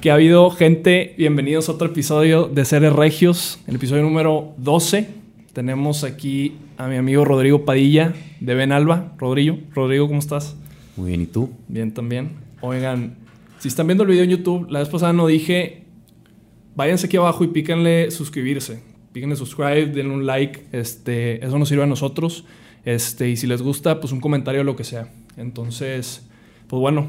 Que ha habido gente, bienvenidos a otro episodio de Seres Regios, el episodio número 12. Tenemos aquí a mi amigo Rodrigo Padilla de Ben Alba. Rodrigo, Rodrigo, ¿cómo estás? Muy bien, ¿y tú? Bien también. Oigan, si están viendo el video en YouTube, la vez pasada no dije, váyanse aquí abajo y píquenle suscribirse. Píquenle subscribe, denle un like, este, eso nos sirve a nosotros. Este, y si les gusta, pues un comentario o lo que sea. Entonces, pues bueno,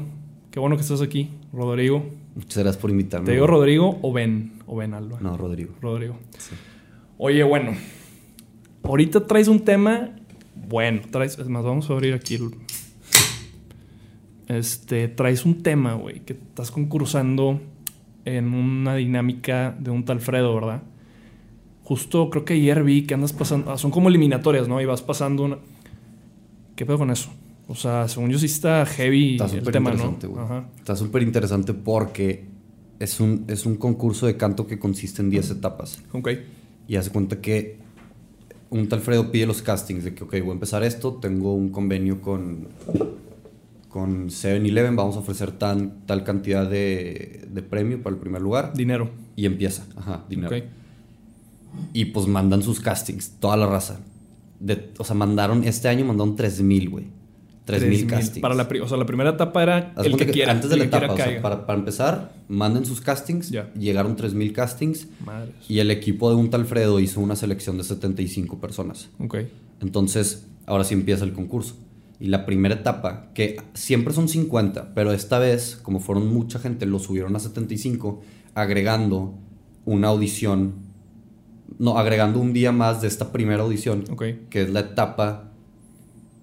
qué bueno que estás aquí, Rodrigo. Muchas gracias por invitarme. ¿Te digo Rodrigo o Ben? O Ben Alba. No, Rodrigo. Rodrigo. Oye, bueno. Ahorita traes un tema. Bueno, traes. Es más, vamos a abrir aquí el. Este. Traes un tema, güey. Que estás concursando en una dinámica de un tal Fredo, ¿verdad? Justo creo que ayer vi que andas pasando. ah, son como eliminatorias, ¿no? Y vas pasando una. ¿Qué pedo con eso? O sea, según yo sí está heavy Está el tema, ¿no? Ajá. Está súper interesante porque es un, es un concurso de canto que consiste en 10 etapas. Ok. Y hace cuenta que un tal Fredo pide los castings de que, ok, voy a empezar esto, tengo un convenio con, con 7-Eleven, vamos a ofrecer tan, tal cantidad de, de premio para el primer lugar. Dinero. Y empieza, ajá, dinero. Ok. Y pues mandan sus castings, toda la raza. De, o sea, mandaron, este año mandaron 3000, güey. 3000 3,000. castings. Para la, o sea, la primera etapa era Haz el cuenta que, quiera. Antes de la que etapa, o sea, caiga. para, para empezar, manden sus castings. Ya. Llegaron 3000 castings. Madres. Y el equipo de un tal Fredo hizo una selección de 75 personas. Ok. Entonces, ahora sí empieza el concurso. Y la primera etapa, que siempre son 50, pero esta vez, como fueron mucha gente, lo subieron a 75, agregando una audición, no, agregando un día más de esta primera audición, Ok. que es la etapa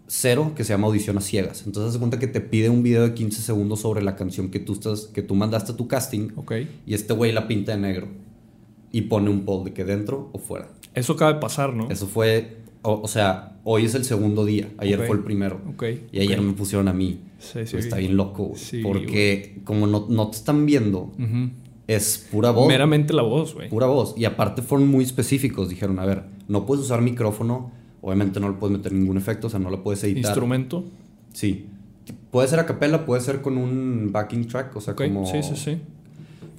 cero, que se llama audición a ciegas. Entonces, se cuenta que te pide un video de 15 segundos sobre la canción que tú, estás, que tú mandaste a tu casting, Ok. y este güey la pinta de negro. Y pone un poll de que dentro o fuera. Eso acaba de pasar, ¿no? Eso fue, o, o sea, hoy es el segundo día, ayer fue el primero. Ok. Y ayer me pusieron a mí. Sí, sí. Está bien loco. Sí, porque como no, no te están viendo. Es pura voz. Meramente la voz, güey. Pura voz. Y aparte fueron muy específicos. Dijeron, a ver, no puedes usar micrófono. Obviamente no le puedes meter ningún efecto, o sea, no lo puedes editar. Instrumento. Sí. Puede ser a capela, puede ser con un backing track, o sea, como... Sí, sí, sí.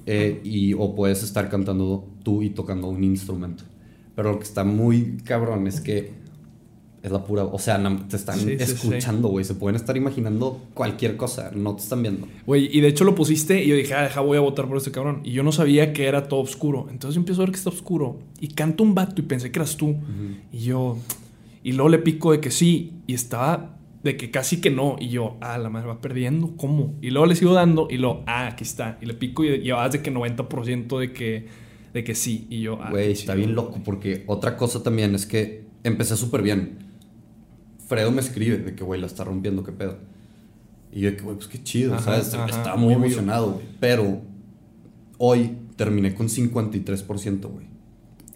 Eh, y, o puedes estar cantando tú y tocando un instrumento. Pero lo que está muy cabrón es que es la pura. O sea, te están Sí, sí, sí. escuchando, güey. Se pueden estar imaginando cualquier cosa. No te están viendo. Güey, y de hecho lo pusiste y yo dije, ah, deja, voy a votar por este cabrón. Y yo no sabía que era todo oscuro. Entonces yo empiezo a ver que está oscuro. Y canto un vato y pensé que eras tú. Y yo. Y luego le pico de que sí. Y estaba de que casi que no. Y yo, ah, la madre va perdiendo. ¿Cómo? Y luego le sigo dando. Y luego, ah, aquí está. Y le pico y llevabas de que 90% de que, de que sí. Y yo, ah. Güey, está bien loco. Porque otra cosa también es que empecé súper bien. Fredo me escribe de que, güey, la está rompiendo, qué pedo. Y yo de que, güey, pues qué chido, Ajá, ¿sabes? ajá, Estaba muy obvio. emocionado. Pero hoy terminé con 53%, güey.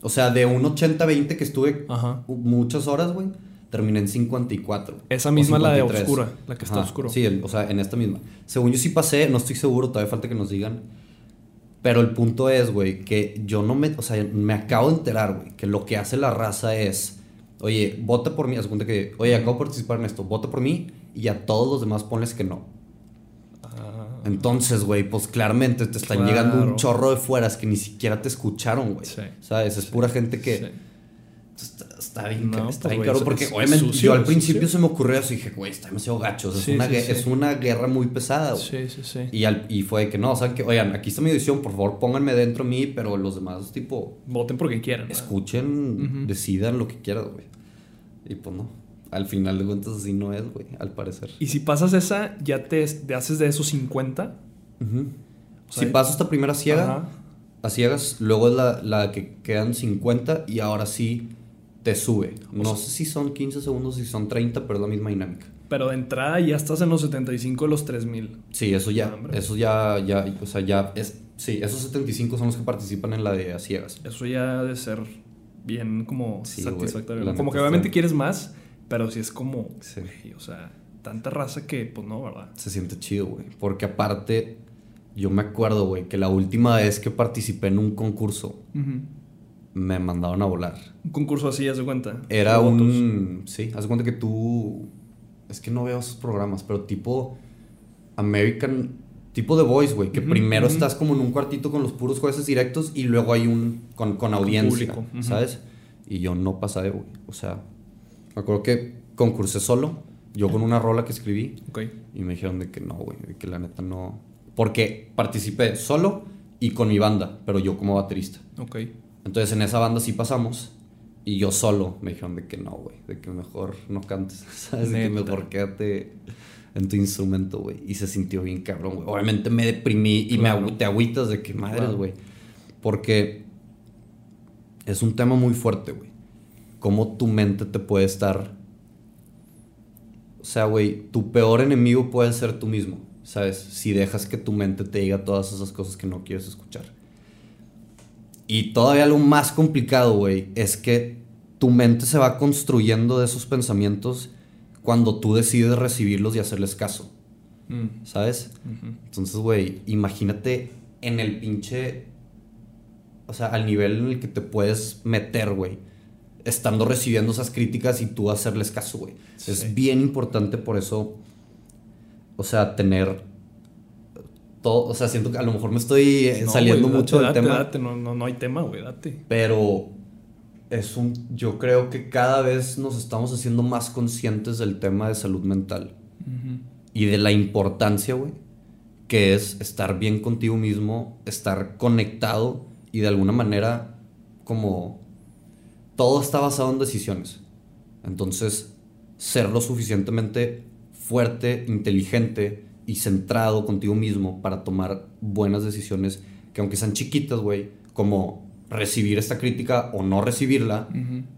O sea, de un 80-20 que estuve Ajá. muchas horas, güey, terminé en 54. Esa misma la de 53. oscura, la que está Ajá, oscuro. Sí, el- o sea, en esta misma. Según yo sí pasé, no estoy seguro, todavía falta que nos digan. Pero el punto es, güey, que yo no me. O sea, me acabo de enterar, güey, que lo que hace la raza es. Oye, vota por mí. Haz cuenta que. Oye, acabo de participar en esto. Vota por mí y a todos los demás ponles que no. Ah, Entonces, güey, pues claramente te están Claro. llegando un chorro de fueras que ni siquiera te escucharon, güey. Sí. ¿Sabes? Es pura gente que. Está, bien, No, está pues, bien es- porque es obviamente sucio, yo al principio se me ocurrió eso y dije, güey, está demasiado gacho. o sea, Sí, es, una, sí, gue- sí. es una guerra muy pesada, güey. Sí, sí, sí. Y, al- y fue de que no, saben que, oigan, aquí está mi edición, por favor pónganme dentro de mí, pero los demás, tipo, Voten porque quieran. escuchen, decidan lo que quieran, güey. Y pues no, al final de cuentas así no es, güey, al parecer. Y si pasas esa, ya te, te haces de esos 50. Ujú. O sea, si paso esta primera ciega, Ajá. a ciegas, luego es la, la que quedan 50 y ahora sí te sube. No sé si son 15 segundos, si son 30, pero es la misma dinámica. Pero de entrada ya estás en los 75 de los 3000. Sí, eso ya, eso ya, ya, o sea, ya es, sí, esos 75 son los que participan en la de a ciegas. Eso ya ha de ser bien como Sí, satisfactorio. Como que obviamente está- quieres más, pero si es como, Sí. o sea, tanta raza que, pues no, ¿verdad? Se siente chido, güey. Porque aparte, yo me acuerdo, güey, que la última vez que participé en un concurso, Ujú. Me mandaron a volar. Un concurso así, haz de cuenta. Era Con votos. un... Sí, haz de cuenta que tú... Es que no veo esos programas, pero tipo American... Tipo The Voice, güey. Que primero estás como en un cuartito con los puros jueces directos y luego hay un... Con, con audiencia, público, ujú. ¿sabes? Y yo no pasé, güey. O sea, me acuerdo que concursé solo. Yo con una rola que escribí. Ok. Y me dijeron de que no, güey. De que la neta no... Porque participé solo y con mi banda. Pero yo como baterista. Ok. Entonces en esa banda sí pasamos. Y yo solo me dijeron de que no, güey. De que mejor no cantes. ¿Sabes? De que mejor quédate en tu instrumento, güey. Y se sintió bien cabrón, güey. Obviamente me deprimí y Claro. me agü- te agüitas de que madres, Claro. güey. Porque es un tema muy fuerte, güey. Cómo tu mente te puede estar. O sea, güey, tu peor enemigo puede ser tú mismo, ¿sabes? Si dejas que tu mente te diga todas esas cosas que no quieres escuchar. Y todavía lo más complicado, güey, es que tu mente se va construyendo de esos pensamientos cuando tú decides recibirlos y hacerles caso, Mm, ¿sabes? Entonces, güey, imagínate en el pinche. O sea, al nivel en el que te puedes meter, güey. Estando recibiendo esas críticas y tú hacerles caso, güey. Sí. Es bien importante por eso. O sea, tener. Todo, o sea, siento que a lo mejor me estoy eh, No, saliendo mucho del date, tema. date, no, no, no hay tema, güey, date. Pero es un. Yo creo que cada vez nos estamos haciendo más conscientes del tema de salud mental y de la importancia, güey, que es estar bien contigo mismo, estar conectado y de alguna manera como todo está basado en decisiones. Entonces, ser lo suficientemente fuerte, inteligente y centrado contigo mismo para tomar buenas decisiones que aunque sean chiquitas, güey, como recibir esta crítica o no recibirla,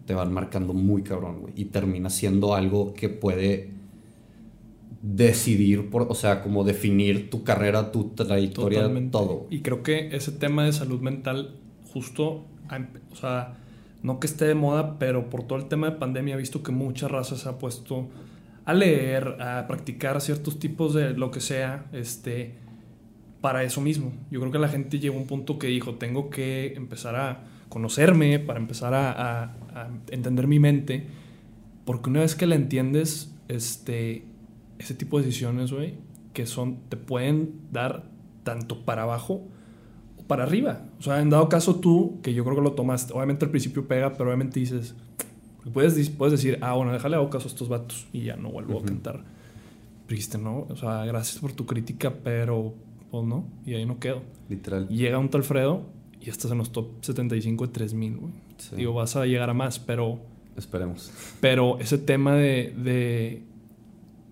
te van marcando muy cabrón, güey. Y termina siendo algo que puede decidir, por, o sea, como definir tu carrera, tu trayectoria, Totalmente. todo. Y creo que ese tema de salud mental, justo, o sea, no que esté de moda, pero por todo el tema de pandemia he visto que mucha raza se ha puesto a leer, a practicar ciertos tipos de lo que sea, este, para eso mismo. Yo creo que la gente llegó a un punto que dijo, tengo que empezar a conocerme, para empezar a, entender mi mente, porque una vez que la entiendes, este, ese tipo de decisiones, güey, que son, te pueden dar tanto para abajo o para arriba. O sea, en dado caso tú, que yo creo que lo tomaste, obviamente al principio pega, pero obviamente dices, puedes, puedes decir, ah, bueno, déjale hago caso a estos vatos y ya no vuelvo Ujú. a cantar. Pero dijiste, no, o sea, gracias por tu crítica, pero pues no, y ahí no quedo. Literal. Llega un Alfredo y estás en los top 75 de 3000, güey. Sí. Digo, vas a llegar a más, pero Esperemos. pero ese tema de, de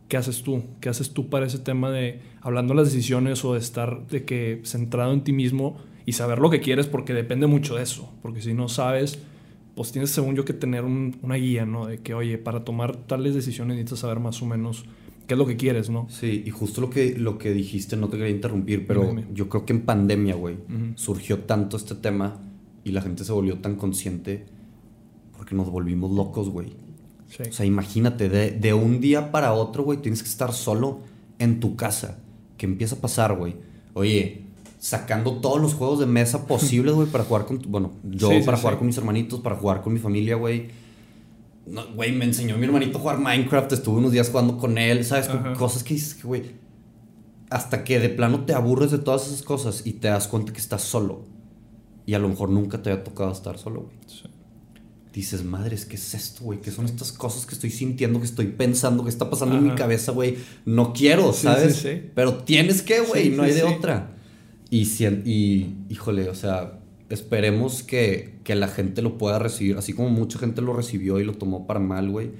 ¿qué haces tú? ¿Qué haces tú para ese tema de hablando las decisiones o de estar de que centrado en ti mismo y saber lo que quieres porque depende mucho de eso? Porque si no sabes, pues tienes según yo que tener un- una guía, ¿no? De que, oye, para tomar tales decisiones necesitas saber más o menos qué es lo que quieres, ¿no? Sí, y justo lo que, lo que dijiste, no te quería interrumpir, pero Dime. yo creo que en pandemia, güey, surgió tanto este tema y la gente se volvió tan consciente porque nos volvimos locos, güey. Sí. O sea, imagínate, de, de un día para otro, güey, tienes que estar solo en tu casa. ¿Qué empieza a pasar, güey? Oye, sacando todos los juegos de mesa posibles, güey, para jugar con... bueno, yo Sí, para sí. jugar con mis hermanitos, para jugar con mi familia, güey. No, Güey, me enseñó mi hermanito a jugar Minecraft, estuve unos días jugando con él, ¿sabes? Ajá. Cosas que dices que, güey, hasta que de plano te aburres de todas esas cosas y te das cuenta que estás solo. Y a lo mejor nunca te había tocado estar solo, güey dices, madres, ¿qué es esto, güey? ¿Qué son estas cosas que estoy sintiendo, que estoy pensando, que está pasando en mi cabeza, güey? No quiero, ¿sabes? sí, sí. Pero tienes que, güey, no hay de otra. Y, y, híjole, o sea, esperemos que, que la gente lo pueda recibir, así como mucha gente lo recibió y lo tomó para mal, güey.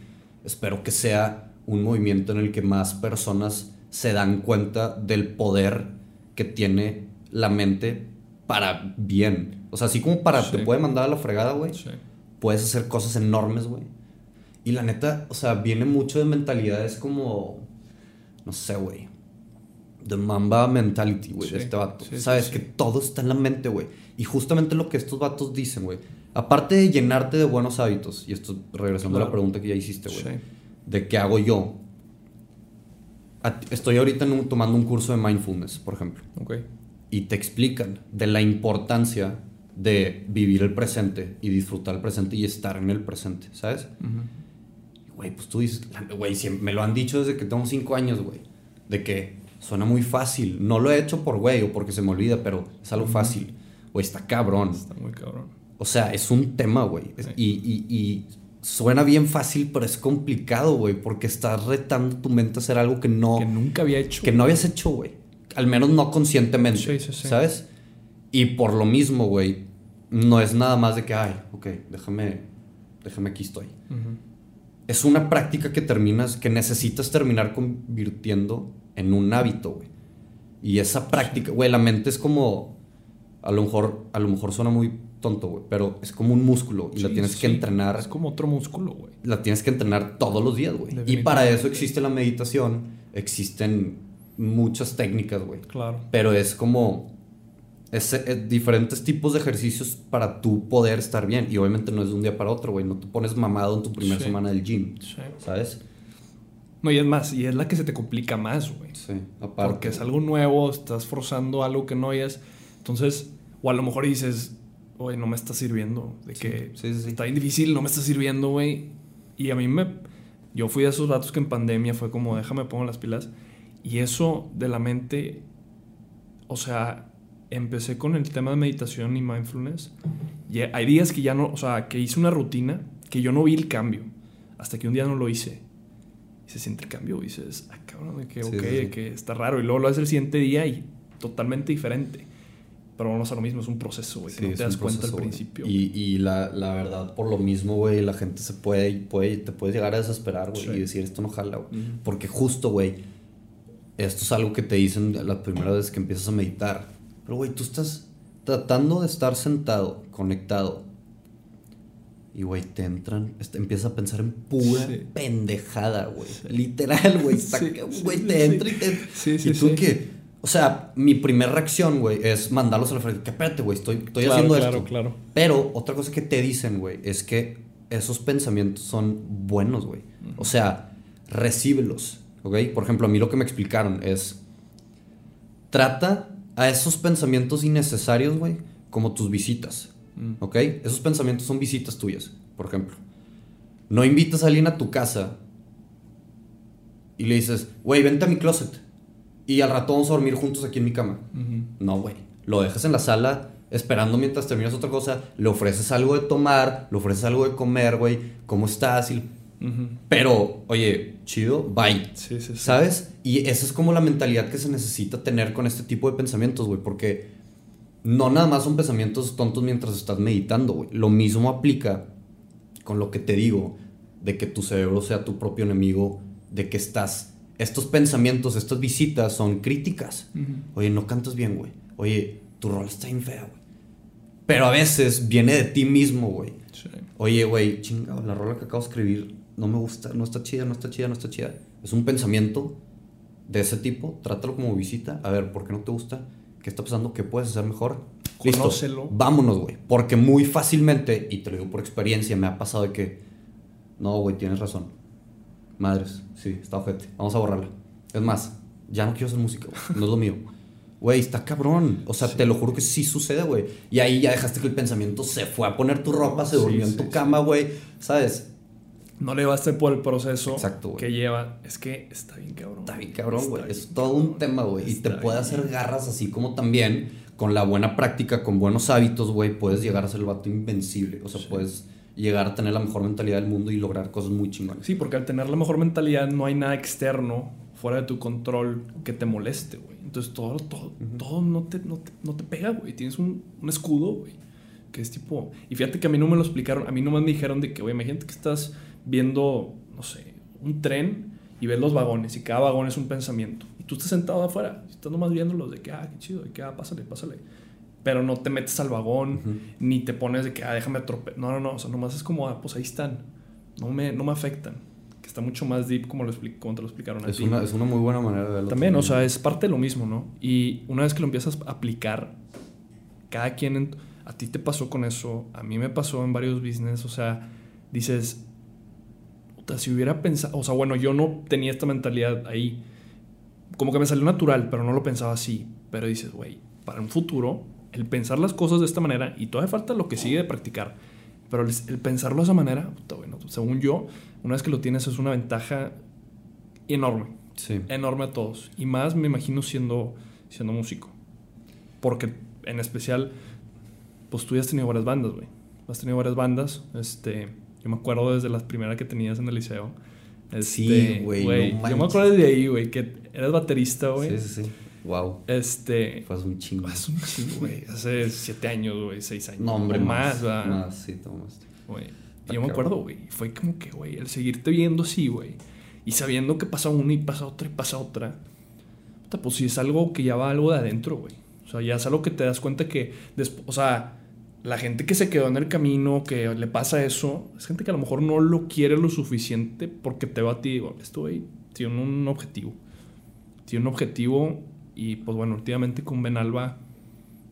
Espero que sea un movimiento en el que más personas se dan cuenta del poder que tiene la mente para bien. O sea, así como para Sí. te puede mandar a la fregada, güey Sí. puedes hacer cosas enormes, güey. Y la neta, o sea, viene mucho de mentalidades como, no sé, güey. The Mamba mentality, güey, de este vato. sí, Sabes sí. que todo está en la mente, güey. Y justamente lo que estos vatos dicen, güey. Aparte de llenarte de buenos hábitos, y esto regresando a la pregunta que ya hiciste, güey. Sí. De qué hago yo. Estoy ahorita un- tomando un curso de mindfulness, por ejemplo Ok. y te explican de la importancia de vivir el presente y disfrutar el presente y estar en el presente, ¿sabes? Güey, pues tú dices, güey, me lo han dicho desde que tengo cinco años, güey, de que suena muy fácil. No lo he hecho por güey o porque se me olvida, pero es algo fácil. Güey, está cabrón. Está muy cabrón. O sea, es un tema, güey. Y, y, y, suena bien fácil, pero es complicado, güey, porque estás retando tu mente a hacer algo que no... Que nunca había hecho. Que no habías hecho, güey. Al menos no conscientemente. Sí, sí, sí. ¿Sabes? Y por lo mismo, güey, no es nada más de que, ay, ok, déjame, déjame aquí estoy. Es una práctica que terminas, que necesitas terminar convirtiendo en un hábito, güey. Y esa práctica, güey, la mente es como, a lo mejor, a lo mejor suena muy tonto, güey, pero es como un músculo y la tienes que entrenar. Es como otro músculo, güey. La tienes que entrenar todos los días, güey. Y para eso existe la meditación, existen muchas técnicas, güey. Claro. Pero es como es, eh, diferentes tipos de ejercicios para tú poder estar bien. Y obviamente no es de un día para otro, güey. No te pones mamado en tu primera semana del gym. ¿Sabes? No, y es más, y es la que se te complica más, güey. Sí, aparte. Porque es algo nuevo, estás forzando algo que no hayas. Entonces, o a lo mejor dices, güey, no me está sirviendo. De que está bien difícil, no me está sirviendo, güey. Y a mí me. Yo fui de esos datos que en pandemia fue como, déjame pongo las pilas. Y eso de la mente, o sea, empecé con el tema de meditación y mindfulness. Y hay días que ya no, o sea, que hice una rutina que yo no vi el cambio. Hasta que un día no lo hice. Se siente el cambio. Y dices, ah, cabrón, que ok, que está raro. Y luego lo haces el siguiente día y totalmente diferente. Pero vamos a lo mismo, es un proceso, güey, que no te das cuenta al principio. Y, y la, la, verdad, por lo mismo, güey, la gente se puede, puede, te puede llegar a desesperar, güey, y decir, esto no jala, güey. Porque justo, güey, esto es algo que te dicen la primera vez que empiezas a meditar pero, güey, tú estás tratando de estar sentado, conectado. Y, güey, te entran, empiezas a pensar en pura pendejada, güey. Literal, güey. Güey, te entra y te... y tú que... O sea, mi primera reacción, güey, es mandarlos a la frente. Que espérate, güey, estoy, estoy haciendo claro, esto. Claro, Pero otra cosa que te dicen, güey, es que esos pensamientos son buenos, güey. O sea, recíbelos, ¿ok? Por ejemplo, a mí lo que me explicaron es... Trata a esos pensamientos innecesarios, güey, como tus visitas. Mm. ¿Ok? Esos pensamientos son visitas tuyas, por ejemplo. No invitas a alguien a tu casa y le dices, güey, vente a mi closet. Y al rato vamos a dormir juntos aquí en mi cama. No, güey. Lo dejas en la sala esperando mientras terminas otra cosa. Le ofreces algo de tomar, le ofreces algo de comer, güey. ¿Cómo estás? Y pero, oye, chido, bye. Sí, sí, sí. ¿Sabes? Y esa es como la mentalidad que se necesita tener con este tipo de pensamientos, güey, porque no nada más son pensamientos tontos mientras estás meditando, güey. Lo mismo aplica con lo que te digo, de que tu cerebro sea tu propio enemigo, de que estás... Estos pensamientos, estas visitas son críticas. Oye, no cantas bien, güey. Oye, tu rol está bien fea, güey. Pero a veces viene de ti mismo, güey. Oye, güey, chingado, la rola que acabo de escribir no me gusta, no está chida, no está chida, no está chida. Es un pensamiento de ese tipo, trátalo como visita, a ver, ¿por qué no te gusta? ¿Qué está pasando? ¿Qué puedes hacer mejor? Listo. Vámonos, güey. Porque muy fácilmente, y te lo digo por experiencia, me ha pasado de que, no, güey, tienes razón. Madres, sí, está ojete. Vamos a borrarla. Es más, ya no quiero hacer música, No es lo mío. Güey, está cabrón. O sea, te lo juro que sí sucede, güey. Y ahí ya dejaste que el pensamiento se fue a poner tu ropa, se durmió en tu cama, güey. ¿Sabes? No le baste por el proceso que lleva. Es que está bien cabrón. Está bien cabrón, güey. Es todo un tema, güey. Y te puede hacer garras así como también con la buena práctica, con buenos hábitos, güey, puedes llegar a ser el vato invencible. O sea, puedes llegar a tener la mejor mentalidad del mundo y lograr cosas muy chingonas. Sí, porque al tener la mejor mentalidad no hay nada externo fuera de tu control que te moleste, güey. Entonces todo, todo, todo no te, no te, pega, güey. Tienes un, un escudo, güey. Que es tipo... Y fíjate que a mí no me lo explicaron. A mí no me dijeron de que, güey, imagínate que estás viendo, no sé, un tren y ves los vagones y cada vagón es un pensamiento. Y tú estás sentado afuera, estás nomás viéndolos de que, ah, qué chido, de que, ah, pásale, pásale. Pero no te metes al vagón, ni te pones de que, ah, déjame atropellar. No, no, no, o sea, nomás es como, ah, pues ahí están. No me, no me afectan. Que está mucho más deep como, lo como te lo explicaron es Una, es una muy buena manera de verlo. También, o sea, es parte de lo mismo, ¿no? Y una vez que lo empiezas a aplicar, cada quien, a ti te pasó con eso, a mí me pasó en varios business, o sea, dices, si hubiera pensado, o sea, bueno, yo no tenía esta mentalidad ahí. Como que me salió natural, pero no lo pensaba así. Pero dices, güey, para un futuro, el pensar las cosas de esta manera, y todavía falta lo que sigue de practicar, pero el, el pensarlo de esa manera, puta, bueno, según yo, una vez que lo tienes es una ventaja enorme. Sí. Enorme a todos. Y más me imagino siendo, siendo músico. Porque en especial, pues tú ya has tenido varias bandas, güey. Has tenido varias bandas. Este, yo me acuerdo desde las primeras que tenías en el liceo. Sí, Este, güey, no yo me acuerdo desde ahí, güey, que eras baterista, güey. Sí, sí, sí. Wow. Este, Fue hace un chingo. hace un chingo, güey. Hace siete años, güey, seis años. No, hombre, más. más, ¿verdad? Más, sí, Tomás. Güey. Yo me acuerdo, güey. Fue como que, güey, el seguirte viendo así, güey. Y sabiendo que pasa una y pasa otra y pasa otra. Pues sí es algo que ya va algo de adentro, güey. O sea, ya es algo que te das cuenta que, o sea, la gente que se quedó en el camino, que le pasa eso, es gente que a lo mejor no lo quiere lo suficiente porque te va a ti, digo, esto, güey, tiene un objetivo. Tiene un objetivo y, pues bueno, últimamente con Benalba,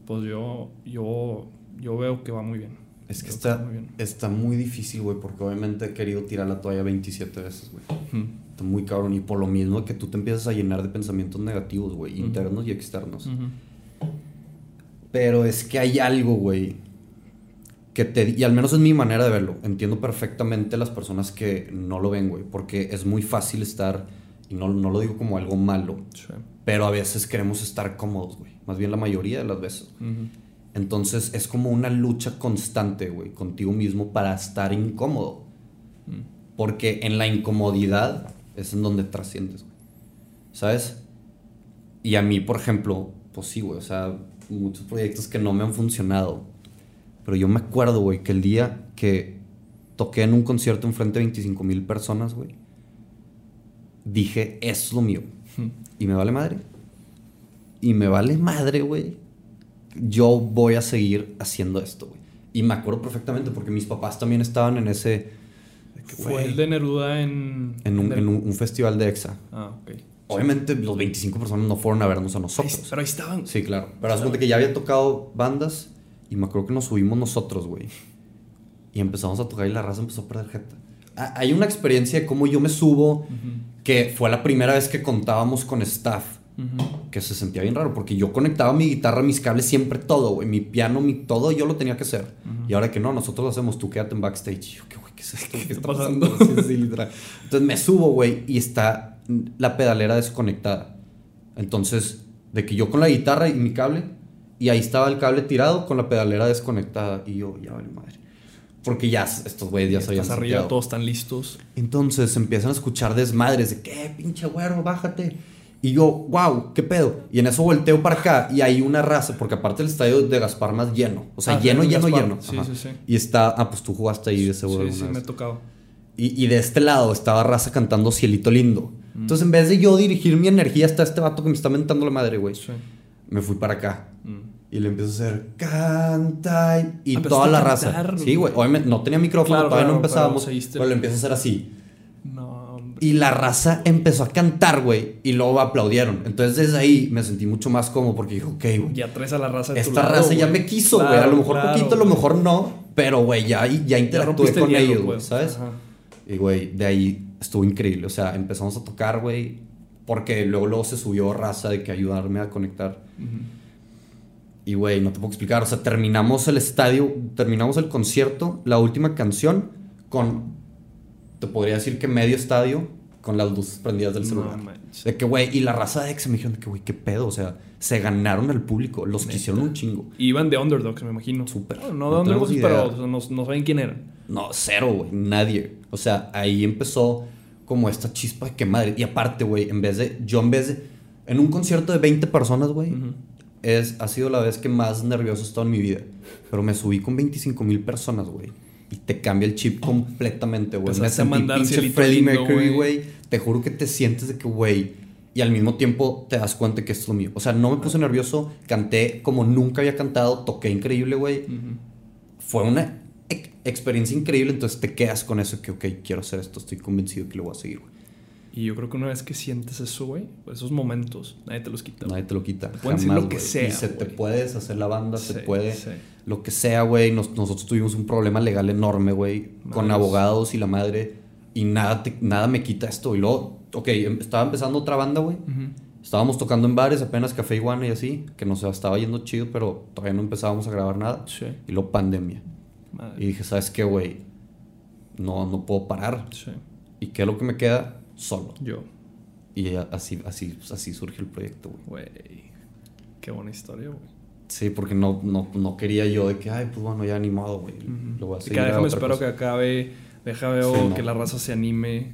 pues yo, yo, yo veo que va muy bien. Es que está, muy bien. está muy difícil, güey, porque obviamente he querido tirar la toalla 27 veces, güey. Está muy cabrón. Y por lo mismo que tú te empiezas a llenar de pensamientos negativos, güey, internos y externos. Pero es que hay algo, güey, que te... Y al menos es mi manera de verlo. Entiendo perfectamente las personas que no lo ven, güey, porque es muy fácil estar, y no, no lo digo como algo malo, Sí. pero a veces queremos estar cómodos, güey. Más bien la mayoría de las veces. Entonces es como una lucha constante, güey, contigo mismo para estar incómodo. Mm. Porque en la incomodidad es en donde trasciendes, güey. ¿Sabes? Y a mí, por ejemplo, pues sí, güey, o sea, muchos proyectos que no me han funcionado. Pero yo me acuerdo, güey, que el día que toqué en un concierto enfrente de 25 mil personas, güey, dije, es lo mío. Y me vale madre. Y me vale madre, güey. Yo voy a seguir haciendo esto, güey. Y me acuerdo perfectamente porque mis papás también estaban en ese... que, Fue güey, el de Neruda en... en un, en un- un festival de EXA. Ah, ok. Obviamente los 25 personas no fueron a vernos a nosotros. pero ahí estaban. Sí, claro. Pero haz cuenta que ya había tocado bandas y me acuerdo que nos subimos nosotros, güey. Y empezamos a tocar y la raza empezó a perder jeta. Hay una experiencia de cómo yo me subo, Ujú. que fue la primera vez que contábamos con staff, Ujú. que se sentía bien raro, porque yo conectaba mi guitarra, mis cables, siempre todo, güey. Mi piano, mi todo, yo lo tenía que hacer. Ujú. Y ahora que no, nosotros lo hacemos, tú quédate en backstage. Y yo, ¿qué, güey? ¿Qué es esto? ¿Qué, está pasando? Sí, sí, literal. Entonces me subo, güey, y está la pedalera desconectada. Entonces, de que yo con la guitarra y mi cable, y ahí estaba el cable tirado con la pedalera desconectada. Y yo, ya vale madre. Porque ya estos güeyes ya se habían arriba, todos están listos. Entonces empiezan a escuchar desmadres de qué pinche güero, bájate. Y yo, wow, qué pedo. Y en eso volteo para acá y hay una raza, porque aparte el estadio de Gaspar más lleno. O sea, Ah, lleno, en lleno, Gaspar. lleno. Sí, Ajá. sí, sí. Y está, ah, pues tú jugaste ahí de seguro. Sí, sí, me vez. ha tocado. Y, y de este lado estaba raza cantando Cielito Lindo. Mm. Entonces en vez de yo dirigir mi energía hasta este vato que me está mentando la madre, güey, Sí. me fui para acá. Mm. Y le empiezo a hacer canta y, toda la cantar, raza. Sí, güey. Obviamente no tenía micrófono, Claro, todavía no claro, empezábamos. pero Pero le empiezo a hacer así. No, hombre. Y la raza empezó a cantar, güey. Y luego aplaudieron. Entonces desde ahí me sentí mucho más cómodo porque dije, ok, güey. Ya traes a la raza de tu Esta lado, raza ya güey. me quiso, güey. Claro, a lo mejor poquito, a lo mejor no. Pero, güey, ya, ya Ya interactué el con ellos, güey, pues. ¿sabes? Ajá. Y, güey, de ahí estuvo increíble. O sea, empezamos a tocar, güey. Porque luego, luego se subió raza de que ayudarme a conectar. Ujú. Y, güey, no te puedo explicar. O sea, terminamos el estadio, terminamos el concierto, la última canción, con, te podría decir que medio estadio, con las luces prendidas del No celular. de que, güey, y la raza de ex me dijeron de que, güey, qué pedo. O sea, se ganaron al público, los Neta. quisieron un chingo. Iban de underdogs, me imagino. Súper. No, No no de tenemos underdogs, pero o sea, no, no saben quién eran. No, cero, güey, nadie. O sea, ahí empezó como esta chispa de que madre. Y aparte, güey, en vez de, yo en vez de, en un concierto de 20 personas, güey, Ujú. Es, ha sido la vez que más nervioso he estado en mi vida. Pero me subí con 25 mil personas, güey. Y te cambia el chip completamente, güey. Me sentí mandar pinche Freddie Mercury, güey. Te juro que te sientes de que, güey. Y al mismo tiempo te das cuenta que esto es lo mío. O sea, no me puse nervioso. Canté como nunca había cantado. Toqué increíble, güey. Fue una ex- experiencia increíble. Entonces te quedas con eso que, ok, quiero hacer esto. Estoy convencido que lo voy a seguir, güey. Y yo creo que una vez que sientes eso, güey, pues esos momentos, nadie te los quita. Nadie te lo quita. pueden decir jamás, lo que sea, Y se te puede deshacer la banda, se Sí, puede. sí. Lo que sea, güey. Nos- nosotros tuvimos un problema legal enorme, güey. Con abogados y la madre. Y nada, te- nada me quita esto. Y luego, ok, em- estaba empezando otra banda, güey. Estábamos tocando en bares, apenas Café Iguana y así, que nos estaba yendo chido, pero todavía no empezábamos a grabar nada. Sí. Y luego pandemia. Madre. Y dije, ¿sabes qué, güey? No, no puedo parar. ¿Y qué es lo que me queda? Solo. Yo. Y así, así, así surgió el proyecto, güey. Güey. Qué buena historia, güey. Sí, porque no, no, no quería yo de que, ay, pues bueno, ya animado, güey. Lo voy a a déjame espero cosa. que acabe. Deja veo Sí, no. que la raza se anime.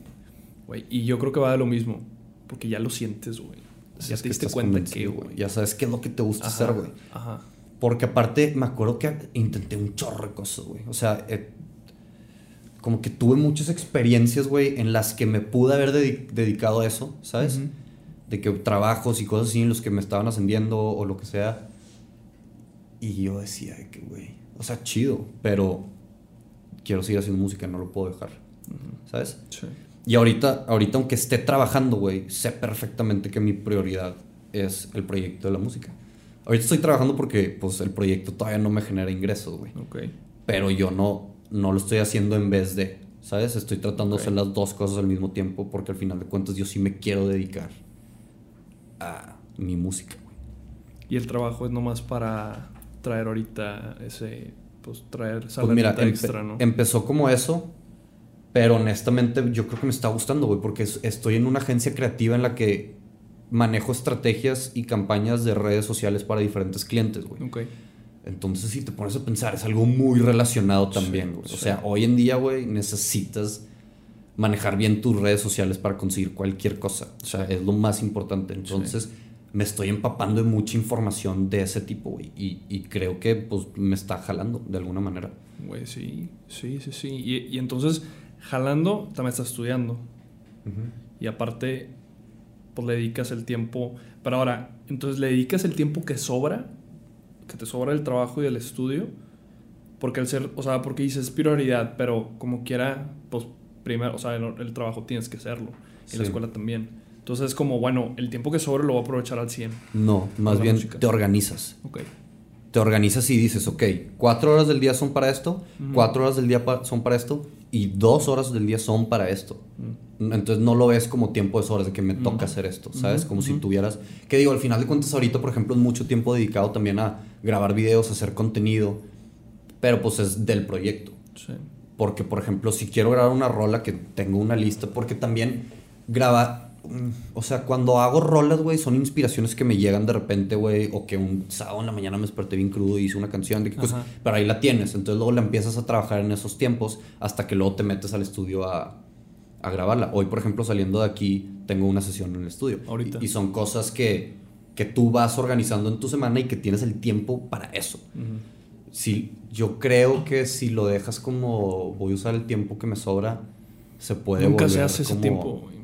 Güey. Y yo creo que va de lo mismo. Porque ya lo sientes, güey. Ya te diste cuenta que, güey. Ya sabes qué es lo que te gusta Ajá, hacer, güey. Ajá. Porque aparte, me acuerdo que intenté un chorro de cosas, güey. O sea, eh, como que tuve muchas experiencias, güey, en las que me pude haber dedi- dedicado a eso, ¿sabes? De que trabajos y cosas así en los que me estaban ascendiendo o lo que sea. Y yo decía de que, güey, o sea, chido, pero quiero seguir haciendo música, no lo puedo dejar, ¿sabes? Sí. Y ahorita, ahorita aunque esté trabajando, güey, sé perfectamente que mi prioridad es el proyecto de la música. Ahorita estoy trabajando porque, pues, el proyecto todavía no me genera ingresos, güey. Ok. Pero yo no, no lo estoy haciendo en vez de, ¿sabes? Estoy tratando de hacer las dos cosas al mismo tiempo porque al final de cuentas yo sí me quiero dedicar a mi música, güey. Y el trabajo es nomás para traer ahorita ese. Pues traer Pues salario mira, empe- extra, ¿no? empezó como eso, pero honestamente yo creo que me está gustando, güey, porque es- estoy en una agencia creativa en la que manejo estrategias y campañas de redes sociales para diferentes clientes, güey. Entonces, si te pones a pensar, es algo muy relacionado también, Sí. O sí. sea, hoy en día, güey, necesitas manejar bien tus redes sociales para conseguir cualquier cosa. O sea, es lo más importante. Entonces, me estoy empapando de mucha información de ese tipo, güey. Y, y creo que, pues, me está jalando de alguna manera. Güey, sí. Sí, sí, sí. Y, y entonces, jalando, también estás estudiando. Y aparte, pues le dedicas el tiempo. Pero ahora, entonces le dedicas el tiempo que sobra, que te sobra del trabajo y del estudio. Porque el ser, o sea, porque dices prioridad, pero como quiera, pues primero, o sea, el, el trabajo tienes que hacerlo. Y Sí. la escuela también. Entonces es como, bueno, el tiempo que sobra lo voy a aprovechar al 100. No, más bien música. te organizas. Ok. Te organizas y dices, ok, cuatro horas del día son para esto, cuatro horas del día pa- son para esto y dos horas del día son para esto. Entonces no lo ves como tiempo de horas de que me toca hacer esto, ¿sabes? Como si tuvieras, que digo, al final de cuentas ahorita, por ejemplo, es mucho tiempo dedicado también a grabar videos, a hacer contenido, pero pues es del proyecto. Sí. Porque, por ejemplo, si quiero grabar una rola, que tengo una lista, porque también graba. mm, O sea, cuando hago rolas, güey, son inspiraciones que me llegan de repente, güey, o que un sábado en la mañana me desperté bien crudo y hice una canción de qué cosa. Ajá. Pero ahí la tienes, entonces luego la empiezas a trabajar en esos tiempos hasta que luego te metes al estudio a, a grabarla. Hoy, por ejemplo, saliendo de aquí, tengo una sesión en el estudio. Ahorita. Y, y son cosas que, que tú vas organizando en tu semana y que tienes el tiempo para eso. Ujú. Sí, yo creo que si lo dejas como voy a usar el tiempo que me sobra, se puede Nunca se volver hace ese como- tiempo, güey.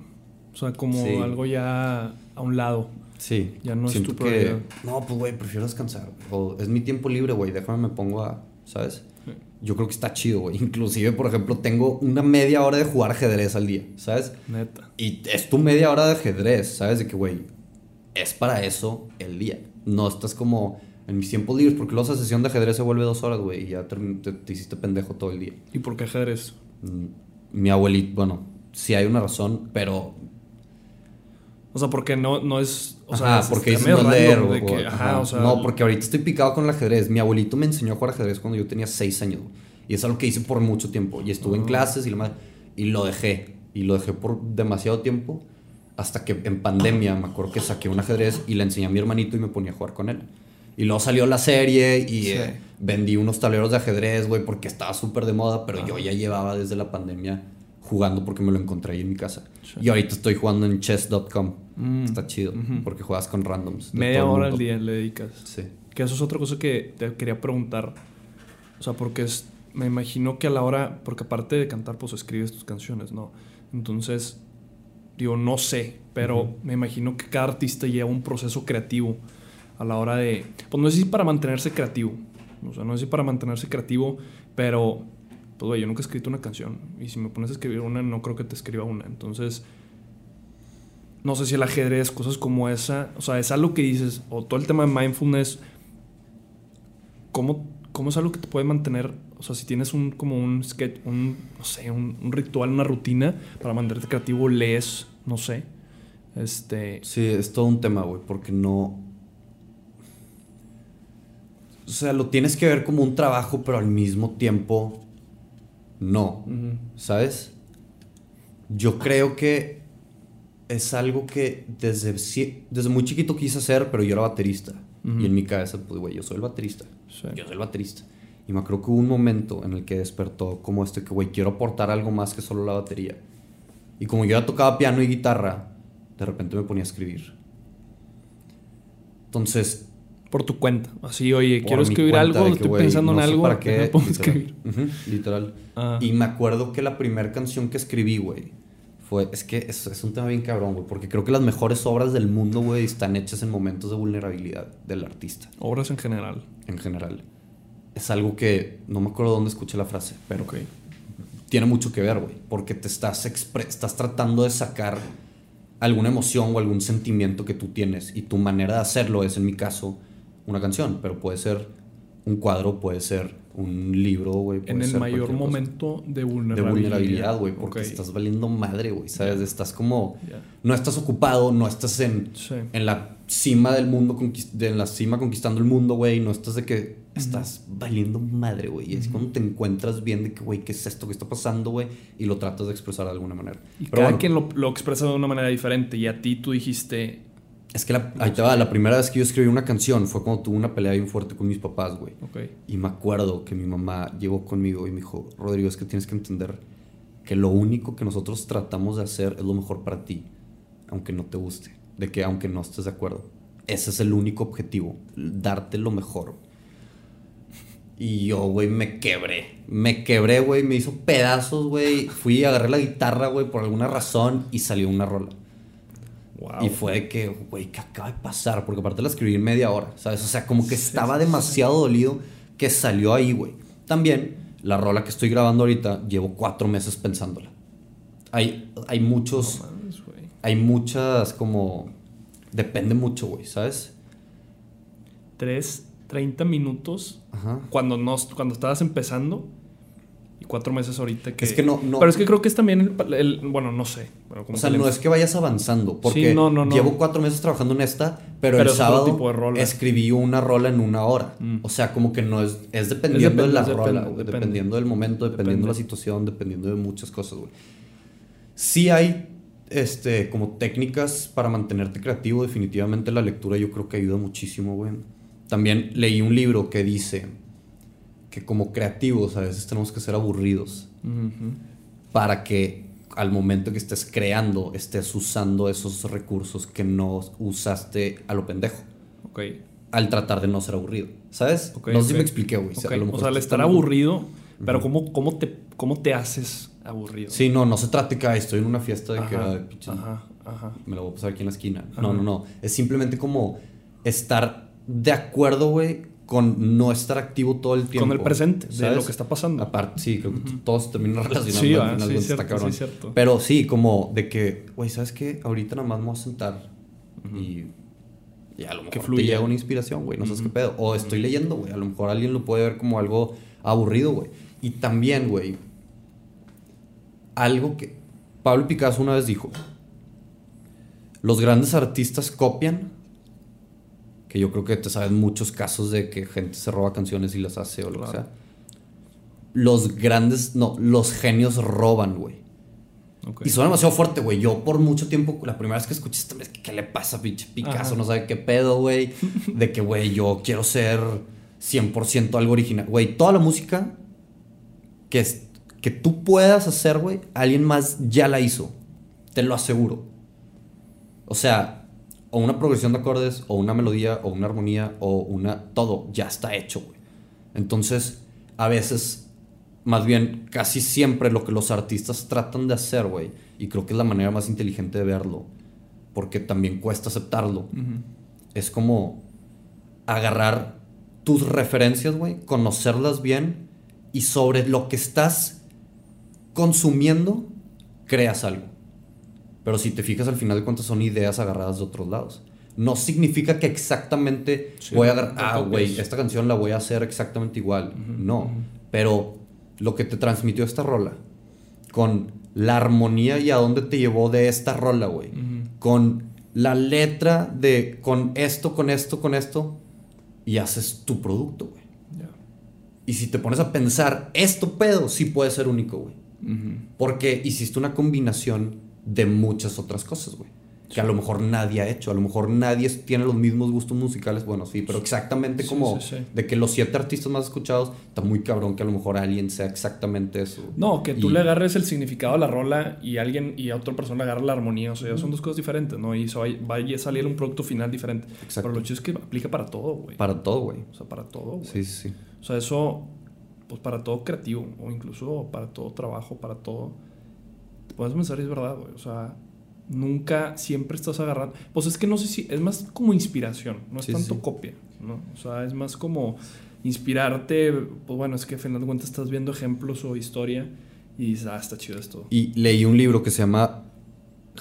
O sea, como Sí. algo ya a un lado. Sí, Ya no es siento tu que no, pues güey, prefiero descansar. O es mi tiempo libre, güey, déjame me pongo a, ¿sabes? Yo creo que está chido, güey. Inclusive, por ejemplo, tengo una media hora de jugar ajedrez al día, ¿sabes? Neta. Y es tu media hora de ajedrez, ¿sabes? De que, güey, es para eso el día. No estás como en mis tiempos libres, porque luego esa sesión de ajedrez se vuelve dos horas, güey, y ya termin- te, te hiciste pendejo todo el día. ¿Y por qué ajedrez? Mm, Mi abuelito, bueno, sí hay una razón, pero. O sea, porque no, no es. O sea, ajá, es- porque está dices no leer. de que, ajá, ajá. o sea. no, porque ahorita estoy picado con el ajedrez. Mi abuelito me enseñó a jugar ajedrez cuando yo tenía seis años. Y es algo que hice por mucho tiempo. Y estuve en Ah. clases y, madre- y lo dejé. Y lo dejé por demasiado tiempo. Hasta que en pandemia me acuerdo que saqué un ajedrez y le enseñé a mi hermanito y me ponía a jugar con él. Y luego salió la serie y Sí. eh, vendí unos tableros de ajedrez, güey, porque estaba súper de moda. Pero yo Ajá. ya llevaba desde la pandemia jugando porque me lo encontré ahí en mi casa. Sí. Y ahorita estoy jugando en chess.com. Mm. Está chido, Ujú. porque juegas con randoms. Media hora al día le dedicas. Sí. Que eso es otra cosa que te quería preguntar. O sea, porque es, me imagino que a la hora, porque aparte de cantar, pues escribes tus canciones, ¿no? Entonces, digo, no sé, pero Ujú. me imagino que cada artista lleva un proceso creativo a la hora de, pues no sé si para mantenerse creativo, o sea, no sé si para mantenerse creativo, pero, pues güey, yo nunca he escrito una canción y si me pones a escribir una, no creo que te escriba una. Entonces, no sé si el ajedrez, cosas como esa, o sea, es algo que dices, o todo el tema de mindfulness, ¿cómo, cómo es algo que te puede mantener? O sea, si tienes un, como un sketch, un, no sé, un, ritual, una rutina para mantenerte creativo, lees, no sé. Este. Sí, es todo un tema, güey, porque no. O sea, lo tienes que ver como un trabajo, pero al mismo tiempo no. ¿Sabes? Yo creo que es algo que desde, muy chiquito quise hacer, pero yo era baterista. Y en mi cabeza, pues, güey, yo soy el baterista. sí. Yo soy el baterista. Y me acuerdo que hubo un momento en el que despertó como este que, güey, quiero aportar algo más que solo la batería. Y como yo ya tocaba piano y guitarra, de repente me ponía a escribir. Entonces, Por tu cuenta. Así, oye, por quiero escribir algo, estoy pensando no en algo. ¿Para qué? a Literal. escribir. Literal. Ah. Y me acuerdo que la primera canción que escribí, güey, fue. Es que es, es un tema bien cabrón, güey, porque creo que las mejores obras del mundo, güey, están hechas en momentos de vulnerabilidad del artista, Obras en general. en general. Es algo que no me acuerdo dónde escuché la frase, pero Ok. tiene mucho que ver, güey, porque te estás, estás tratando de sacar alguna emoción o algún sentimiento que tú tienes y tu manera de hacerlo es, en mi caso, una canción, pero puede ser un cuadro, puede ser un libro, güey. En el mayor cosa momento de de vulnerabilidad. vulnerabilidad, güey, porque estás valiendo madre, güey, ¿sabes? Estás como, no estás ocupado, no estás en, Sí. en la cima del mundo, de en la cima conquistando el mundo, güey, no estás de que estás valiendo madre, güey, y es cuando te encuentras bien de que, güey, ¿qué es esto que está pasando, güey? Y lo tratas de expresar de alguna manera. Y Pero cada bueno, quien lo, lo expresa de una manera diferente. Y a ti tú dijiste. Es que la, ahí te va, la primera vez que yo escribí una canción fue cuando tuve una pelea bien fuerte con mis papás, güey. Ok. Y me acuerdo que mi mamá llegó conmigo y me dijo, Rodrigo, es que tienes que entender que lo único que nosotros tratamos de hacer es lo mejor para ti, aunque no te guste, de que aunque no estés de acuerdo. Ese es el único objetivo, darte lo mejor. Y yo, güey, me quebré. Me quebré, güey, me hizo pedazos, güey. Fui, agarré la guitarra, güey, por alguna razón y salió una rola. Wow. Y fue de que, güey, ¿qué acaba de pasar? Porque aparte la escribí en media hora, ¿sabes? O sea, como que estaba demasiado dolido que salió ahí, güey. También, la rola que estoy grabando ahorita, llevo cuatro meses pensándola. Hay, hay muchos, No mames, güey. hay muchas como... Depende mucho, güey, ¿sabes? Tres, 30 minutos Ajá. cuando, no, cuando estabas empezando y cuatro meses ahorita que... Es que no- no- Pero es que creo que es también el... el- bueno, no sé. Bueno, O sea, no es que vayas avanzando, porque Sí, no, no, no. llevo cuatro meses trabajando en esta, pero, Pero el sábado escribí una rola en una hora. Mm. O sea, como que no es, es dependiendo Es de la rola, dependiendo del momento, dependiendo de la situación, dependiendo de muchas cosas, güey. Sí hay, este, como técnicas para mantenerte creativo, definitivamente la lectura yo creo que ayuda muchísimo, güey. También leí un libro que dice que como creativos a veces tenemos que ser aburridos para que al momento que estés creando estés usando esos recursos que no usaste a lo pendejo Ok. al tratar de no ser aburrido, ¿sabes? Ok, no sé si me expliqué, güey. O sea, al estar aburrido, pero ¿cómo, cómo, te, ¿cómo te haces aburrido? Sí, no, no se trata que "Ay, estoy en una fiesta de que Ajá, ajá, ajá. me lo voy a pasar aquí en la esquina. Ajá. No, no, no. Es simplemente como estar de acuerdo, güey, con no estar activo todo el tiempo. Con el presente, de ¿sabes? lo que está pasando. Aparte, sí, creo que todos se terminan relacionando Sí, final, sí, güey, es cierto, está cabrón. sí, cierto. Pero sí, como de que, güey, ¿sabes qué? Ahorita nada más me voy a sentar y, y a lo mejor fluya. te llega una inspiración, güey, no sabes qué pedo. O estoy leyendo, güey, a lo mejor alguien lo puede ver como algo aburrido, güey. Y también, güey, algo que Pablo Picasso una vez dijo, los grandes artistas copian, que yo creo que te sabes muchos casos de que gente se roba canciones y las hace o lo que sea. Los grandes, no, los genios roban, güey. Y suena demasiado fuerte, güey. Yo por mucho tiempo, la primera vez que escuché esta vez, ¿qué le pasa, pinche Picasso? Ajá. No sabe qué pedo, güey. De que, güey, yo quiero ser 100% algo original. Güey, toda la música que, es, que tú puedas hacer, güey, alguien más ya la hizo. Te lo aseguro. O sea, o una progresión de acordes, o una melodía, o una armonía, o una... Todo ya está hecho, güey. Entonces, a veces, más bien, casi siempre lo que los artistas tratan de hacer, güey, y creo que es la manera más inteligente de verlo, porque también cuesta aceptarlo, es como agarrar tus referencias, güey, conocerlas bien, y sobre lo que estás consumiendo, creas algo. Pero si te fijas al final de cuentas son ideas agarradas de otros lados. No significa que exactamente Sí, voy a agarrar, ah, güey, esta canción la voy a hacer exactamente igual. no, pero lo que te transmitió esta rola, con la armonía y a dónde te llevó de esta rola, güey, Ujú. con la letra de con esto, con esto, con esto, y haces tu producto, güey. Ya. Y si te pones a pensar, esto pedo sí puede ser único, güey. Porque hiciste una combinación de muchas otras cosas, güey. Que a lo mejor nadie ha hecho. A lo mejor nadie tiene los mismos gustos musicales. Bueno, sí, pero exactamente Sí, como sí, de que los siete artistas más escuchados, está muy cabrón que a lo mejor alguien sea exactamente eso. No, que tú Y- le agarres el significado a la rola y alguien y a otra persona le agarre la armonía. O sea, son dos cosas diferentes, ¿no? Y eso va, va a salir un producto final diferente. Exacto. Pero lo chido es que aplica para todo, güey. Para todo, güey. O sea, para todo, güey. Sí, sí, sí. O sea, eso, pues para todo creativo, o incluso para todo trabajo, para todo. Te puedes pensar y es verdad, güey. O sea, nunca, siempre estás agarrando. Pues es que no sé si, es más como inspiración, no es Sí, tanto sí. copia, ¿no? O sea, es más como inspirarte, pues bueno, es que al final de cuentas estás viendo ejemplos o historia y dices, ah, está chido esto. Y leí un libro que se llama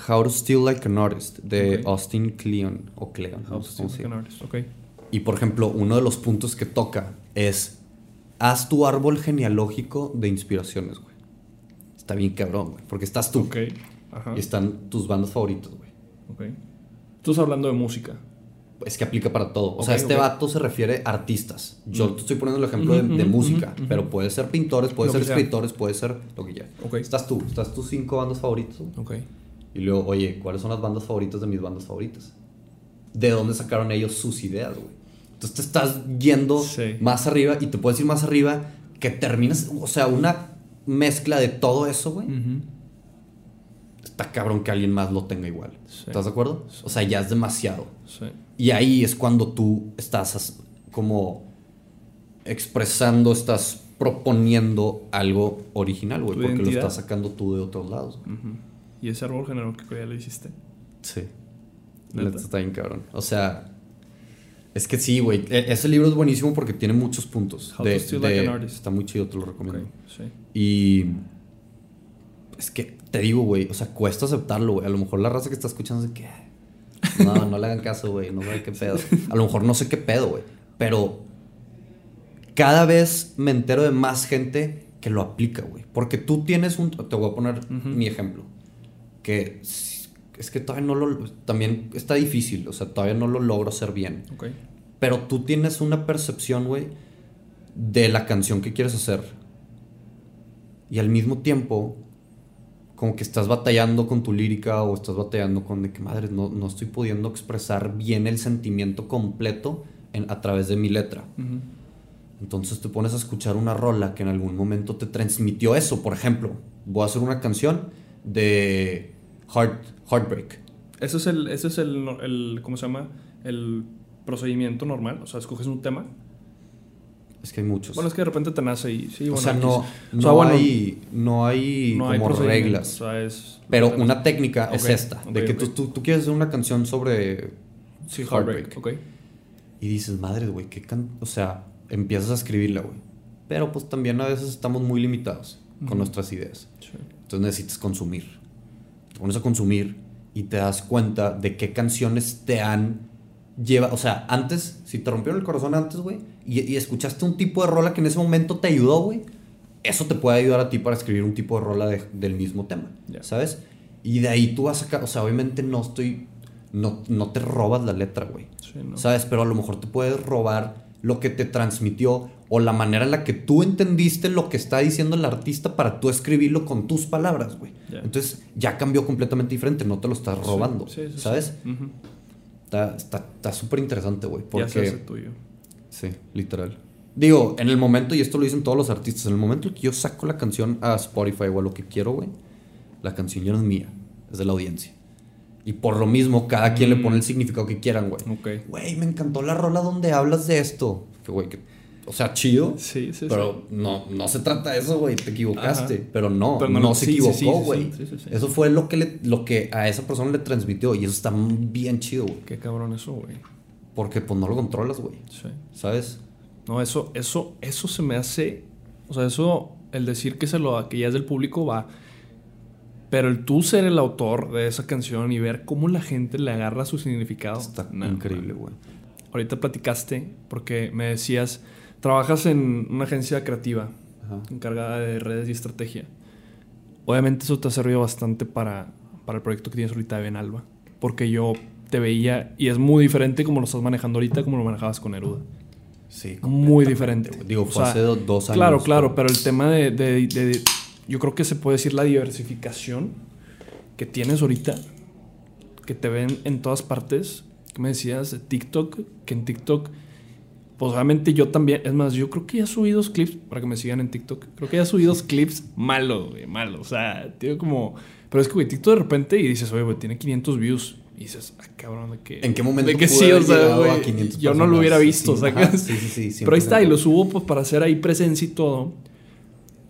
How to Steal Like an Artist de. Austin Kleon. O Kleon, How no to sé cómo Steal Like an. Artist, ok. Y por ejemplo, uno de los puntos que toca es haz tu árbol genealógico de inspiraciones, güey. Está bien cabrón, güey. Porque estás tú Ok, ajá, y están tus bandas favoritas, güey. ok. Tú estás hablando de música. Es que aplica para todo. O sea, este ok. vato se refiere a artistas. Yo Mm. te estoy poniendo el ejemplo de, música, pero puede ser pintores, puede Lo ser escritores, puede ser lo que ya. Ok. Estás tú, estás tus cinco bandas favoritas. güey. Ok. Y luego, oye, ¿cuáles son las bandas favoritas de mis bandas favoritas? ¿De dónde sacaron ellos sus ideas, güey? Entonces te estás yendo Sí. más arriba y te puedes ir más arriba que terminas, o sea, una mezcla de todo eso, güey. Está cabrón que alguien más lo tenga igual. Sí. ¿Estás de acuerdo? O sea, ya es demasiado. Sí. Y ahí es cuando tú estás como expresando, estás proponiendo algo original, güey, porque lo estás sacando tú de otros lados. Y ese árbol genealógico ya lo hiciste. Sí. Está bien cabrón. O sea, es que sí, güey. E- Ese libro es buenísimo porque tiene muchos puntos. How to Steal Like an Artist. Está muy chido, te lo recomiendo. sí. Y es que te digo, güey, o sea, cuesta aceptarlo, güey. A lo mejor la raza que está escuchando es que no, no le hagan caso, güey, no sabe qué pedo. A lo mejor no sé qué pedo, güey, pero cada vez me entero de más gente que lo aplica, güey. Porque tú tienes un te voy a poner Ujú. mi ejemplo, que es que todavía no lo también está difícil, o sea, todavía no lo logro hacer bien. Ok. Pero tú tienes una percepción, güey, de la canción que quieres hacer. Y al mismo tiempo, como que estás batallando con tu lírica o estás batallando con de que, madre, no, no estoy pudiendo expresar bien el sentimiento completo en- a través de mi letra. Entonces te pones a escuchar una rola que en algún momento te transmitió eso. Por ejemplo, voy a hacer una canción de Heart, Heartbreak. Ese es el, ese es el, el, ¿cómo se llama? El procedimiento normal. O sea, escoges un tema. Es que hay muchos. Bueno, es que de repente te nace y sí, o bueno, sea, X. no, O no, sea, bueno, hay, no hay no hay como procedimiento, reglas. O sea, es... Pero una técnica es Ok, esta, de ok, que ok. Tú, tú, quieres hacer una canción sobre Sí, Heartbreak. Ok. y dices, madre, güey, qué can... O sea, empiezas a escribirla, güey. Pero pues también a veces estamos muy limitados con Ujú. nuestras ideas. Sí. Entonces necesitas consumir. Te pones a consumir y te das cuenta de qué canciones te han llevado. O sea, antes, si te rompieron el corazón antes, güey, y, y escuchaste un tipo de rola que en ese momento te ayudó, güey, eso te puede ayudar a ti para escribir un tipo de rola de- del mismo tema, Ya. ¿sabes? Y de ahí tú vas a sacar, o sea, obviamente no estoy, no, no te robas la letra, güey. Sí, ¿no? ¿Sabes? Pero a lo mejor te puedes robar lo que te transmitió o la manera en la que tú entendiste lo que está diciendo el artista para tú escribirlo con tus palabras, güey. Entonces ya cambió completamente diferente, no te lo estás robando, Sí, sí, sí, ¿sabes? Está está- está súper interesante, güey, Ya se hace porque... tuyo. Sí, literal. Digo, en el momento, y esto lo dicen todos los artistas, en el momento que yo saco la canción a Spotify o a lo que quiero, güey, la canción ya no es mía, es de la audiencia. Y por lo mismo, cada quien le pone el significado que quieran, güey. Ok. Güey, me encantó la rola donde hablas de esto. Que, güey, que- o sea, chido. Sí, sí, pero no, no se trata de eso, güey. Te equivocaste. Ajá. Pero no, Pero no, no se sí, sí, sí, equivocó, sí, güey. sí, sí, sí. Eso fue lo que, le- lo que a esa persona le transmitió. Y eso está bien chido, güey. Qué cabrón eso, güey. Porque pues no lo controlas, güey. Sí. ¿Sabes? No, eso, eso, eso se me hace. O sea, eso, el decir que se lo que ya es del público va. Pero el tú ser el autor de esa canción y ver cómo la gente le agarra su significado. Está no, increíble, güey. Ahorita platicaste porque me decías, trabajas en una agencia creativa Ajá. encargada de redes y estrategia. Obviamente eso te ha servido bastante para, para el proyecto que tienes ahorita de Benalba. porque yo te veía y es muy diferente como lo estás manejando ahorita como lo manejabas con Neruda. Sí, Muy diferente. Digo, O fue sea, hace do- dos años. Claro, claro, pero el tema de, de- de- Yo creo que se puede decir la diversificación que tienes ahorita, que te ven en todas partes. ¿Qué me decías? De TikTok, que en TikTok. Pues obviamente yo también. Es más, yo creo que ya subí dos clips para que me sigan en TikTok. Creo que ya subí dos clips malos, güey, malos. O sea, tío, como. Pero es que, güey, TikTok de repente y dices, oye, güey, tiene 500 views. Y dices, ah, cabrón, de que. ¿En qué momento De que sí, o sea, llegado a güey. 500 Yo no lo hubiera visto, Sí, sí, sí, sí, Pero ahí está, y 100%. lo subo pues para hacer ahí presencia y todo.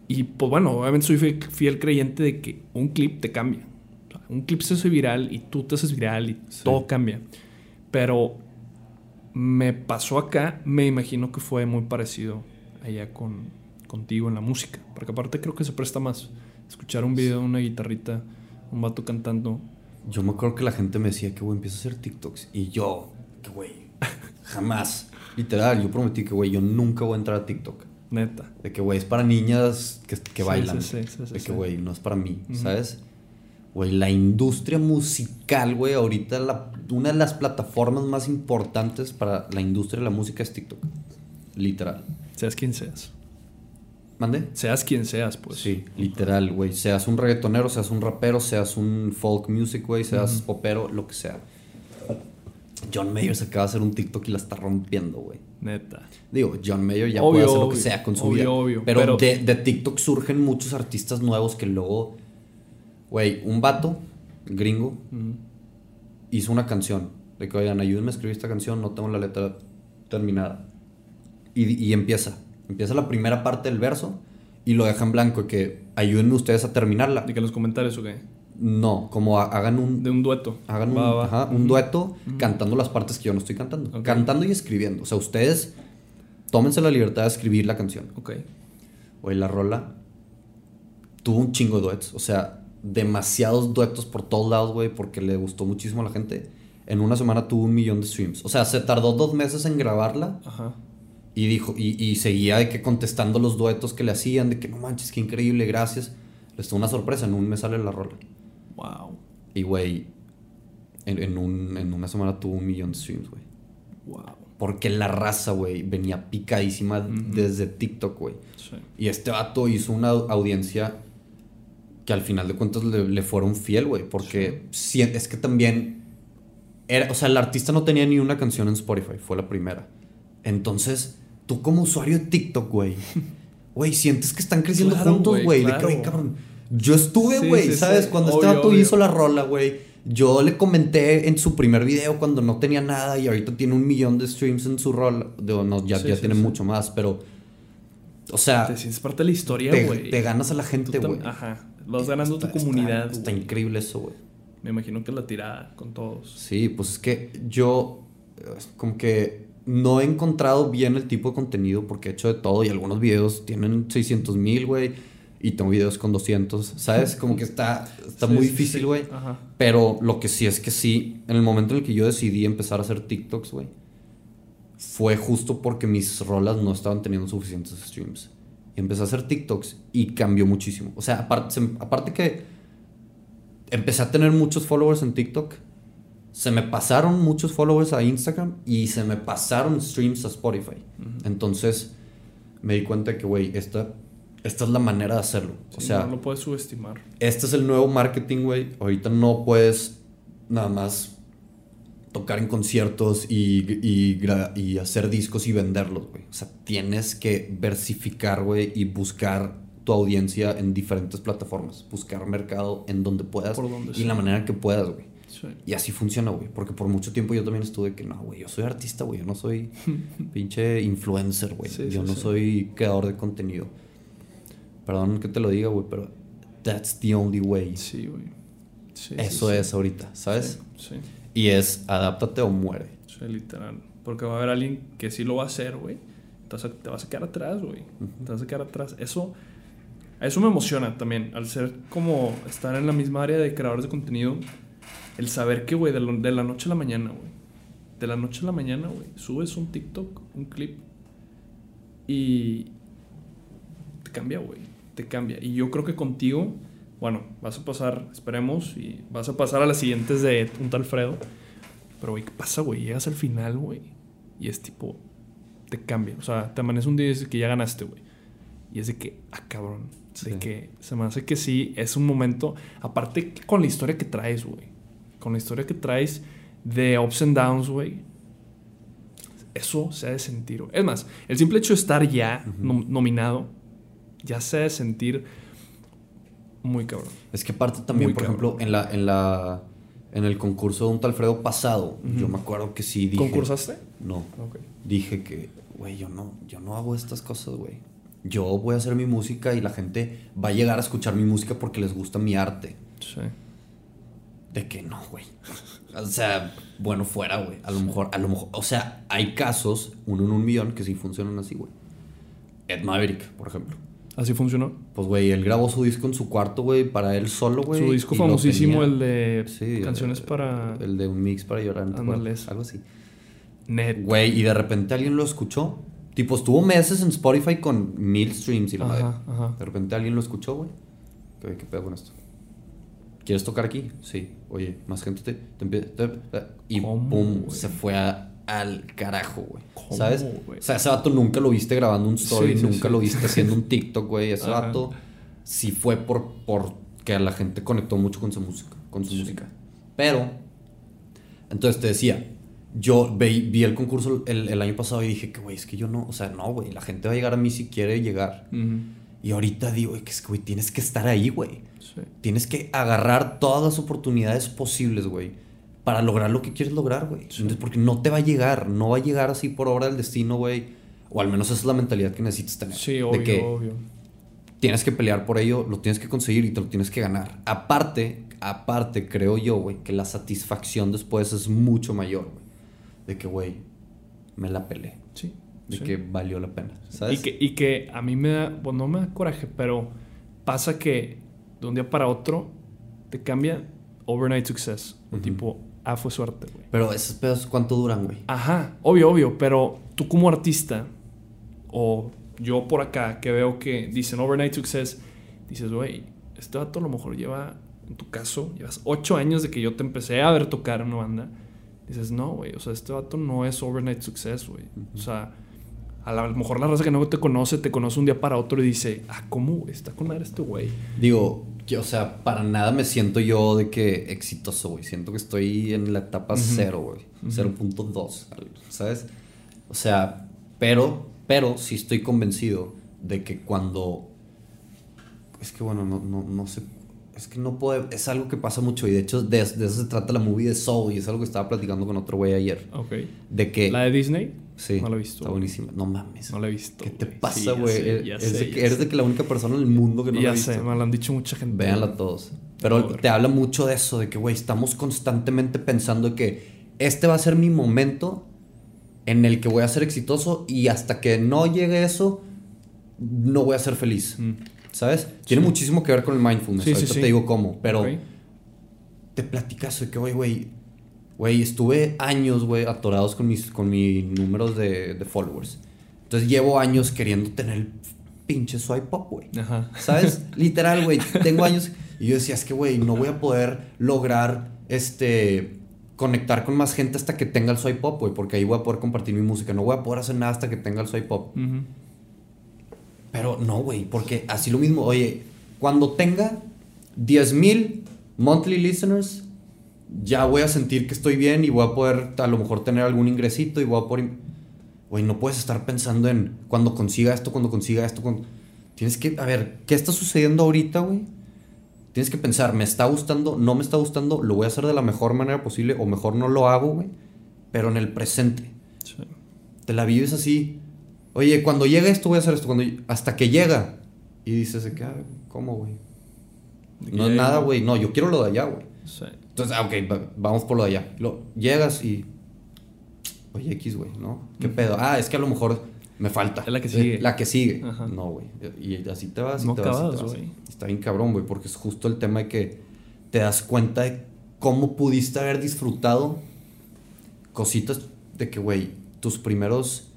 Y pues bueno, obviamente soy fiel, fiel creyente de que un clip te cambia. O sea, Un clip se hace viral y tú te haces viral y Sí. todo cambia. Pero me pasó acá, me imagino que fue muy parecido allá con, contigo en la música. Porque aparte creo que se presta más escuchar un video de una guitarrita, un vato cantando. Yo me acuerdo que la gente me decía que, güey, empieza a hacer TikToks. Y yo, que, güey, jamás. Literal, yo prometí que, güey, yo nunca voy a entrar a TikTok. Neta. De que, güey, es para niñas que, que Sí, bailan. sí, sí, de que, güey, no es para mí. ¿sabes? Güey, la industria musical, güey, ahorita la- una de las plataformas más importantes para la industria de la música es TikTok. Literal. Seas quien seas. ¿Mande? Seas quien seas, pues. Sí, literal, güey. Seas un reggaetonero, seas un rapero, seas un folk music, güey, seas popero, lo que sea. John Mayer se acaba de hacer un TikTok y la está rompiendo, güey. Neta. Digo, John Mayer ya Obvio, puede hacer lo que sea con su Obvio, vida. obvio. Pero, Pero- de, de TikTok surgen muchos artistas nuevos que luego, güey, un vato gringo hizo una canción. De que, oigan, ayúdenme a escribir esta canción, no tengo la letra terminada. Y, y empieza. Empieza la primera parte del verso y lo deja en blanco. Que ayúdenme ustedes a terminarla. De que en los comentarios o qué. No, como ha- hagan un, De un dueto. hagan un, Va, va. ajá, un dueto cantando las partes que yo no estoy cantando. Cantando y escribiendo. O sea, ustedes tómense la libertad de escribir la canción. Ok. Oye, la rola tuvo un chingo de duets. O sea, demasiados duetos por todos lados, güey, porque le gustó muchísimo a la gente. En una semana tuvo un millón de streams. O sea, se tardó dos meses en grabarla Ajá. Y dijo, y, y seguía de que contestando los duetos que le hacían, de que no manches, qué increíble, gracias. Les tuvo una sorpresa, en un mes sale la rola. Wow. Y, güey, en, en un- en una semana tuvo un millón de streams, güey. Wow. Porque la raza, güey, venía picadísima desde TikTok, güey. Sí. Y este vato hizo una au- audiencia que al final de cuentas le, le fueron fiel, güey. Porque si- es que también. Era, o sea, el artista no tenía ni una canción en Spotify, fue la primera. Entonces, tú como usuario de TikTok, güey, güey, sientes que están creciendo Claro, juntos, güey, güey. De que, claro. "Oye, cabrón, Yo estuve, güey, sí, ¿sabes? sí. Cuando este Obvio, vato obvio. hizo la rola, güey. Yo le comenté en su primer video cuando no tenía nada y ahorita tiene un millón de streams en su rola. Digo, no, ya, tiene mucho más, pero. O sea, Te sientes parte de la historia, güey. te ganas a la gente, güey. Ajá. Vas ganando Está- tu comunidad. Está, increíble eso, güey. Me imagino que la tirada con todos. Sí, pues es que yo eh, como que no he encontrado bien el tipo de contenido porque he hecho de todo y algunos videos tienen 600 mil, güey, y tengo videos con 200, ¿sabes? Como que está, está Sí, muy sí, difícil, güey. Pero lo que sí es que sí, en el momento en el que yo decidí empezar a hacer TikToks, güey, fue justo porque mis rolas no estaban teniendo suficientes streams. Y empecé a hacer TikToks y cambió muchísimo. O sea, aparte, aparte que empecé a tener muchos followers en TikTok, se me pasaron muchos followers a Instagram y se me pasaron streams a Spotify. Entonces me di cuenta que, güey, esta, esta es la manera de hacerlo. o sea, no lo puedes subestimar. este es el nuevo marketing, güey. Ahorita no puedes nada más tocar en conciertos y, y, hacer discos y venderlos, güey. O sea, tienes que versificar, güey, y buscar tu audiencia en diferentes plataformas. Buscar mercado en donde puedas Por donde y sea. la manera que puedas, güey. Sí. Y así funciona, güey. Porque por mucho tiempo yo también estuve que no, güey, yo soy artista, güey. Yo no soy pinche influencer, güey. Sí, yo sí, no soy creador de contenido. Perdón que te lo diga, güey, pero that's the only way. Sí, güey. Eso es ahorita, ¿sabes? Sí, Y es adáptate o muere. sí, literal. Porque va a haber alguien que sí lo va a hacer, güey. A, te vas a quedar atrás, güey. Te vas a quedar atrás. Eso, eso me emociona también. Al ser como estar en la misma área de creadores de contenido, el saber que, güey, de, de la noche a la mañana, güey. De la noche a la mañana, güey. Subes un TikTok, un clip. Y te cambia, güey. Te cambia. Y yo creo que contigo bueno, vas a pasar, esperemos, y vas a pasar a las siguientes de un tal Fredo. Pero, güey, ¿qué pasa, güey? Llegas al final, güey, y es tipo, te cambia. O sea, te amanece un día y dices que ya ganaste, güey. Y es de que, ah, cabrón. De Sí. que se me hace que sí, es un momento. Aparte, con la historia que traes, güey. Con la historia que traes de ups and downs, güey. Eso se ha de sentir. Es más, el simple hecho de estar ya nom- nominado, ya se ha de sentir muy cabrón. Es que aparte también, Muy por cabrón. ejemplo, en la, en la. En el concurso de un tal Alfredo pasado, yo me acuerdo que sí dije. ¿Concursaste? No. Ok. Dije que, güey, yo no, yo no hago estas cosas, güey. Yo voy a hacer mi música y la gente va a llegar a escuchar mi música porque les gusta mi arte. Sí. De que no, güey. O sea, bueno, fuera, güey. A lo mejor, a lo mejor. O sea, hay casos, uno en un millón, que sí funcionan así, güey. Ed Maverick, por ejemplo. ¿Así funcionó? Pues, güey, él grabó su disco en su cuarto, güey, para él solo, güey. Su disco famosísimo, el de Sí, canciones el- para El de un mix para llorar. eso. Algo así. Net. Güey, y de repente alguien lo escuchó. Tipo, estuvo meses en Spotify con mil streams y la madre. Ajá, ajá. De repente alguien lo escuchó, güey. ¿Qué, ¿Qué pedo con esto? ¿Quieres tocar aquí? Sí. Oye, más gente te, te empie- te- y ¿Cómo, pum, güey? se fue a- al carajo, güey. ¿Cómo, ¿Sabes? O sea, ese vato nunca lo viste grabando un story, Sí, nunca sí. lo viste haciendo un TikTok, güey. Ese Ajá. vato sí fue por, por que la gente conectó mucho con su música, con su música. Pero, entonces te decía, yo ve- vi el concurso el, el año pasado y dije que, güey, es que yo no, o sea, no, güey, la gente va a llegar a mí si quiere llegar. Y ahorita digo, que es que, güey, tienes que estar ahí, güey. Sí. Tienes que agarrar todas las oportunidades posibles, güey, para lograr lo que quieres lograr, güey. Sí. Entonces, Porque no te va a llegar, no va a llegar así por obra del destino, güey. O al menos esa es la mentalidad que necesitas tener. Sí, de obvio, que obvio. tienes que pelear por ello, lo tienes que conseguir y te lo tienes que ganar. Aparte, aparte, creo yo, güey, que la satisfacción después es mucho mayor, güey. De que, güey, me la peleé. Sí. De sí. que valió la pena. ¿Sabes? Y que, y que a mí me da, bueno, no me da coraje, pero pasa que de un día para otro te cambia overnight success. O Ujú. tipo, ah, fue suerte, güey. Pero esos pedos, ¿cuánto duran, güey? Ajá, obvio, obvio, pero tú como artista, o yo por acá que veo que dicen overnight success, dices, güey, este vato a lo mejor lleva, en tu caso, llevas ocho años de que yo te empecé a ver tocar en una banda. Dices, no, güey, o sea, este vato no es overnight success, güey. O sea, a, la- a lo mejor la raza que no te conoce, te conoce un día para otro y dice, ah, ¿cómo güey? está con madre este güey? Digo, que, o sea, para nada me siento yo de que exitoso, güey. Siento que estoy en la etapa Ujú. cero, güey. Ujú. 0.2, ¿sabes? O sea, pero, pero sí estoy convencido de que cuando... Es que bueno, no, no, no sé... Es que no puedo... Es algo que pasa mucho y de hecho de, de eso se trata la movie de Soul y es algo que estaba platicando con otro güey ayer. Ok. De que... ¿La de Disney? Sí, No la he visto. Está buenísima. No mames. No la he visto. ¿Qué te. Sí, pasa, ya güey? sé, eres, ya de sé, que, ya eres de que la única persona en el mundo que no la ya ha visto. sé, me lo han dicho mucha gente. Véanla todos. Pero te habla mucho de eso, de que, güey, estamos constantemente pensando que este va a ser mi momento en el que voy a ser exitoso y hasta que no llegue eso, no voy a ser feliz. Mm. ¿Sabes? Tiene Sí. muchísimo que ver con el mindfulness. Sí, sí, Ahorita sí. te digo cómo. Pero te platicas de que, güey, güey, güey, estuve años, güey, atorados con mis, con mis números de, de followers. Entonces llevo años queriendo tener el pinche swipe up, güey. Ajá. ¿Sabes? Literal, güey. Tengo años. Y yo decía, es que, güey, no voy a poder lograr este. Conectar con más gente hasta que tenga el swipe up, güey. Porque ahí voy a poder compartir mi música. No voy a poder hacer nada hasta que tenga el swipe up. Ujú. Pero no, güey. Porque así lo mismo. Oye, cuando tenga 10 mil monthly listeners, ya voy a sentir que estoy bien y voy a poder a lo mejor tener algún ingresito y voy a poder. Güey, no puedes estar pensando en cuando consiga esto, cuando consiga esto. Cuando... Tienes que, a ver, ¿qué está sucediendo ahorita, güey? Tienes que pensar, ¿me está gustando? ¿No me está gustando? ¿Lo voy a hacer de la mejor manera posible? ¿O mejor no lo hago, güey? Pero en el presente. Sí. Te la vives así. Oye, cuando llegue esto voy a hacer esto. Cuando... Hasta que llega. Y dices, ah, ¿cómo, güey? No es nada, güey. No, yo quiero lo de allá, güey. Sí. Entonces, ah, ok, va- vamos por lo de allá. Lo, llegas y. Oye, X, güey, ¿no? ¿Qué pedo? Ah, es que a lo mejor me falta. Es la que sigue. La que sigue. Ajá. No, güey. Y así te vas. y No te vas, y te acabas, vas. Está bien cabrón, güey, porque es justo el tema de que te das cuenta de cómo pudiste haber disfrutado cositas de que, güey, tus primeros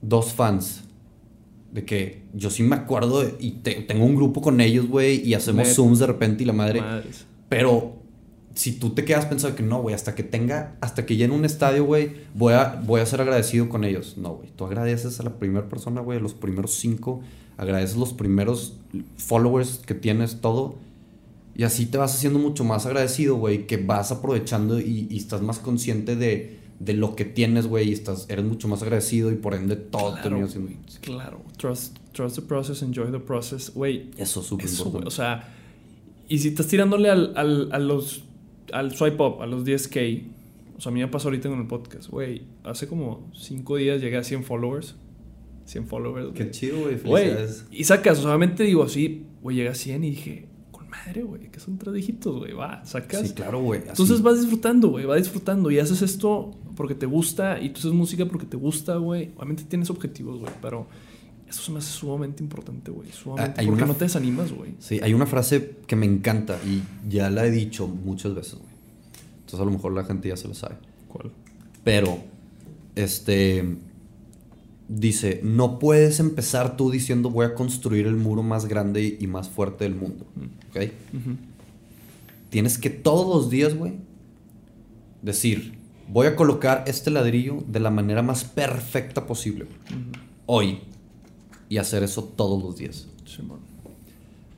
dos fans De que yo sí me acuerdo de- y te- tengo un grupo con ellos, güey, y hacemos Net- zooms de repente y la madre. Madres. Pero si tú te quedas pensando que no, güey, hasta que tenga, hasta que llene un estadio, güey, voy a, voy a ser agradecido con ellos. No, güey, tú agradeces a la primera persona, güey, a los primeros cinco, agradeces los primeros followers que tienes, todo. Y así te vas haciendo mucho más agradecido, güey, que vas aprovechando y, y estás más consciente de, de lo que tienes, güey, y estás, eres mucho más agradecido y por ende todo Claro, termina siendo... Claro. Trust, trust the process, enjoy the process. Güey, Eso es súper importante. O sea, y si estás tirándole al, al, a los, al swipe up, a los 10k, o sea, a mí me pasó ahorita con el podcast, güey. Hace como 5 días llegué a 100 followers. 100 followers. güey. Qué chido, güey, y sacas, solamente digo así, güey, llegué a 100 y dije, con madre, güey, que son tres dígitos, güey, va, sacas. Sí, claro, güey. Entonces vas disfrutando, güey, vas disfrutando y haces esto porque te gusta y tú haces música porque te gusta, güey. Obviamente tienes objetivos, güey, pero eso se me hace sumamente importante, güey. Sumamente. Hay porque una- no te desanimas, güey. Sí, hay una frase que me encanta y ya la he dicho muchas veces, güey. Entonces a lo mejor la gente ya se lo sabe. ¿Cuál? Pero, este, dice, no puedes empezar tú diciendo voy a construir el muro más grande y más fuerte del mundo. ¿Ok? Ujú. Tienes que todos los días, güey, decir, voy a colocar este ladrillo de la manera más perfecta posible. güey, Ujú. Hoy. Y hacer eso todos los días.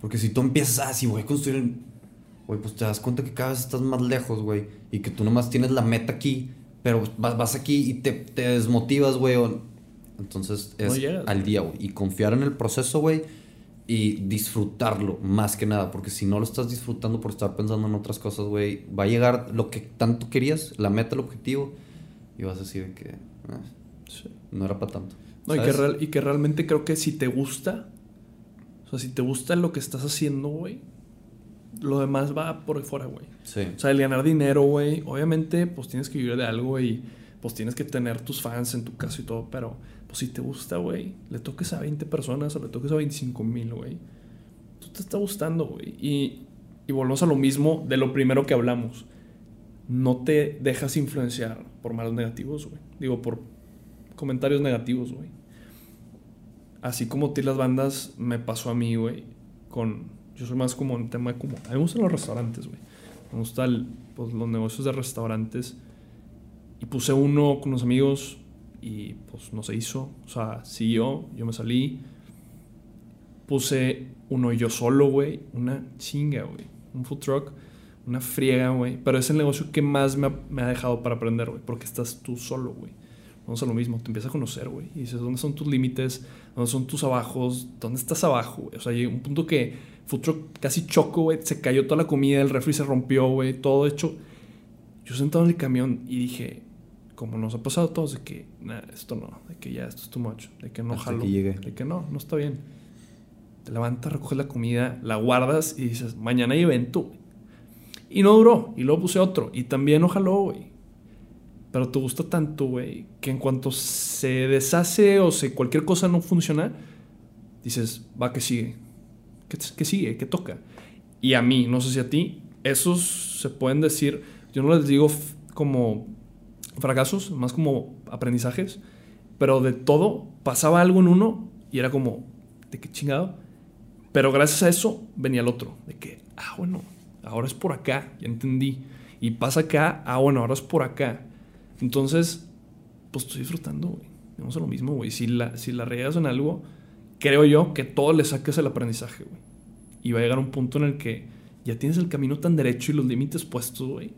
Porque si tú empiezas, ah, si voy a construir, el- güey, pues te das cuenta que cada vez estás más lejos, güey. Y que tú nomás tienes la meta aquí, pero vas, vas aquí y te, te desmotivas, güey. o- Entonces es No llegas, al día, güey. Y confiar en el proceso, güey. Y disfrutarlo más que nada. Porque si no lo estás disfrutando por estar pensando en otras cosas, güey, va a llegar lo que tanto querías, la meta, el objetivo. Y vas a decir que ah, Sí. no era para tanto. No, y que, y que realmente creo que si te gusta, o sea, si te gusta lo que estás haciendo, güey, lo demás va por fuera, güey. Sí. O sea, el ganar dinero, güey, obviamente, pues tienes que vivir de algo y pues tienes que tener tus fans en tu caso y todo, pero pues si te gusta, güey, le toques a 20 personas o le toques a 25 mil, güey, tú te está gustando, güey. Y, y volvemos a lo mismo de lo primero que hablamos. No te dejas influenciar por malos negativos, güey. Digo, por comentarios negativos, güey. Así como ti las bandas me pasó a mí, güey, con... Yo soy más como en tema de como... A mí me gustan los restaurantes, güey. Me gustan pues, los negocios de restaurantes. Y puse uno con unos amigos y pues no se hizo. O sea, siguió, yo me salí. Puse uno yo solo, güey. Una chinga, güey. Un food truck. Una friega, güey. Pero es el negocio que más me ha dejado para aprender, güey. Porque estás tú solo, güey. Vamos a lo mismo. Te empiezas a conocer, güey. Y dices, ¿dónde son tus límites? ¿Dónde son tus abajos? ¿Dónde estás abajo, güey? O sea, llegó un punto que truck casi choco, güey. Se cayó toda la comida, el refri se rompió, güey. Todo hecho. Yo sentado en el camión y dije, como nos ha pasado a todos, de que, nah, esto no, de que ya esto es too much, de que no Hasta jalo, que llegue. de que no, no está bien. Te levantas, recoges la comida, la guardas y dices, mañana hay evento. Y no duró, y luego puse otro, y también no jaló, güey. Pero te gusta tanto, güey, que en cuanto se deshace o se cualquier cosa no funciona, dices, va, que sigue. ¿Qué, qué sigue? ¿Qué toca? Y a mí, no sé si a ti, esos se pueden decir, yo no les digo como fracasos, más como aprendizajes, pero de todo pasaba algo en uno y era como, ¿de qué chingado? Pero gracias a eso venía el otro, de que, ah, bueno, ahora es por acá, ya entendí. Y pasa acá, ah, bueno, ahora es por acá. Entonces, pues estoy disfrutando, güey. Vamos a lo mismo, güey. Si la, si la riegas en algo, creo yo que todo le saques el aprendizaje, güey. Y va a llegar un punto en el que ya tienes el camino tan derecho y los límites puestos, güey.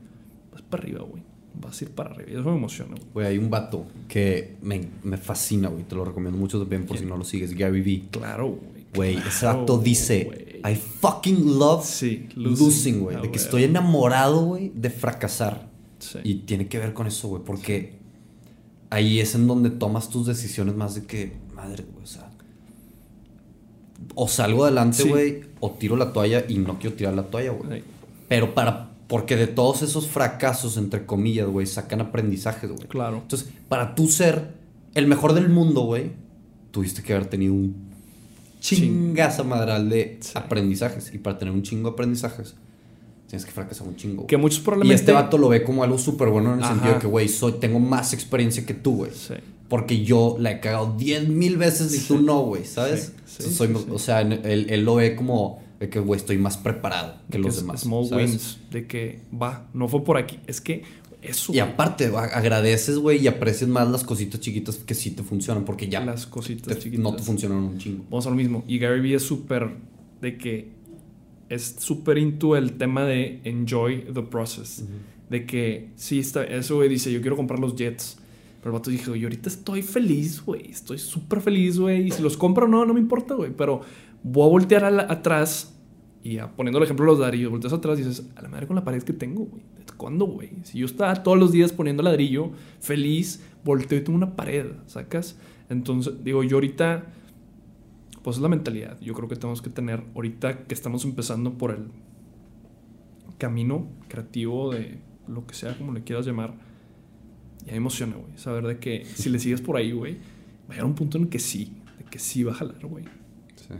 Vas para arriba, güey. Vas a ir para arriba. Y eso me emociona, güey. Güey, hay un vato que me, me fascina, güey. Te lo recomiendo mucho también por si no lo sigues. Gary Vee. Claro, güey. Güey, claro, ese vato dice. I fucking love Sí, losing, güey. Ah, de que estoy enamorado, güey, de fracasar. Sí. Y tiene que ver con eso, güey. Porque ahí es en donde tomas tus decisiones más de que, madre, güey, o sea. O salgo adelante, Sí. güey, o tiro la toalla y no quiero tirar la toalla, güey. Pero para. Porque de todos esos fracasos, entre comillas, güey, sacan aprendizajes, güey. Claro. Entonces, para tú ser el mejor del mundo, güey, tuviste que haber tenido un chingaza madral de Sí. aprendizajes. Y para tener un chingo de aprendizajes, tienes que fracasar un chingo. Que muchos Y probablemente... este vato lo ve como algo súper bueno en el Ajá. sentido de que, güey, soy, tengo más experiencia que tú, güey. Sí. porque yo la he cagado 10 mil veces y tú no, güey, ¿sabes? Sí, sí, soy- sí, sí. O sea, él, él lo ve como de que, güey, estoy más preparado que De los es- demás. Small ¿sabes? wins. De que va, no fue por aquí. Es que eso. Y aparte, a- agradeces, güey, y aprecias más las cositas chiquitas que sí te funcionan, porque ya las cositas te- chiquitas. no te funcionan un chingo. Vamos a lo mismo. Y Gary Vee es súper de que es súper into el tema de enjoy the process. De que sí, está, eso güey dice, yo quiero comprar los jets. Pero el vato dijo, yo ahorita estoy feliz, güey. Estoy súper feliz, güey. Y si los compro o no, no me importa, güey. Pero voy a voltear a la- atrás y poniendo el ejemplo de los ladrillos, volteas atrás y dices, a la madre con la pared que tengo, güey. ¿Desde ¿Cuándo, güey? Si yo estaba todos los días poniendo ladrillo, feliz, volteo y tengo una pared, ¿sacas? Entonces, digo, yo ahorita, pues es la mentalidad. Yo creo que tenemos que tener, ahorita que estamos empezando por el camino creativo de lo que sea, como le quieras llamar, ya me emociona, güey. Saber de que si le sigues por ahí, güey, va a llegar un punto en que sí, de que sí va a jalar, güey. Sí.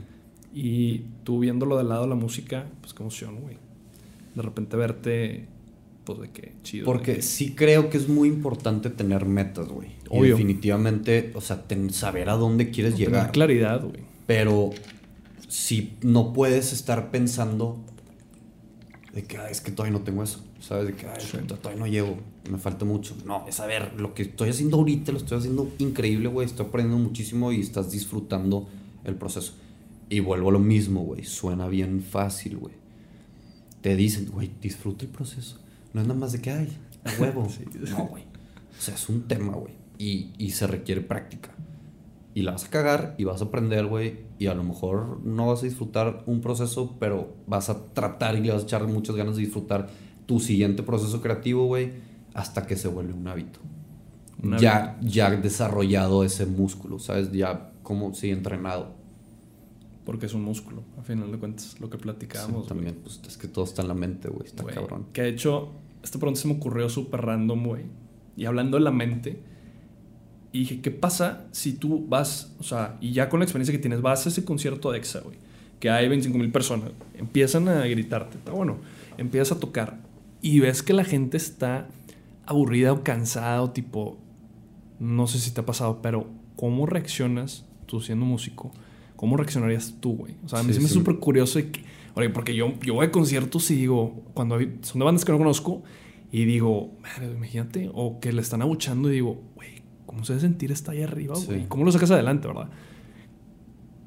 Y tú viéndolo del lado de la música, pues qué emoción, güey. De repente verte, pues de que chido. de Porque que- sí creo que es muy importante tener metas, güey. Y definitivamente, o sea, ten- saber a dónde quieres tener llegar. claridad, güey. Pero si no puedes estar pensando de que "Ay, es que todavía no tengo eso, ¿sabes? De que "Ay, Sí. todavía no llego, me falta mucho. No, es a ver, lo que estoy haciendo ahorita lo estoy haciendo increíble, güey. Estoy aprendiendo muchísimo y estás disfrutando el proceso. Y vuelvo a lo mismo, güey. Suena bien fácil, güey. Te dicen, güey, disfruta el proceso. No es nada más de que, ay, a huevo. Sí. No, güey. O sea, es un tema, güey. Y, y se requiere práctica. Y la vas a cagar y vas a aprender, güey. Y a lo mejor no vas a disfrutar un proceso, pero vas a tratar y le vas a echar muchas ganas de disfrutar tu siguiente proceso creativo, güey, hasta que se vuelve un hábito. Un ya, ya desarrollado ese músculo, ¿sabes? Ya como si entrenado. Porque es un músculo, a final de cuentas, lo que Sí, platicábamos. también, pues es que todo está en la mente, güey. Está Güey, cabrón. Que de hecho, este pronto se me ocurrió súper random, güey. Y hablando de la mente, y dije, ¿qué pasa si tú vas, o sea, y ya con la experiencia que tienes, vas a ese concierto de EXA, güey, que hay 25 mil personas, empiezan a gritarte, está bueno, empiezas a tocar, y ves que la gente está aburrida o cansada, o tipo, no sé si te ha pasado, pero ¿cómo reaccionas tú siendo músico? ¿Cómo reaccionarías tú, güey? O sea, a mí Sí, se me sí. súper curioso. de que- oye, porque yo, yo voy a conciertos y digo, cuando hay- son de bandas que no conozco, y digo, madre, imagínate, o que le están abuchando y digo, güey, ¿cómo se debe sentir estar ahí arriba, Sí. güey? ¿Cómo lo sacas adelante, verdad?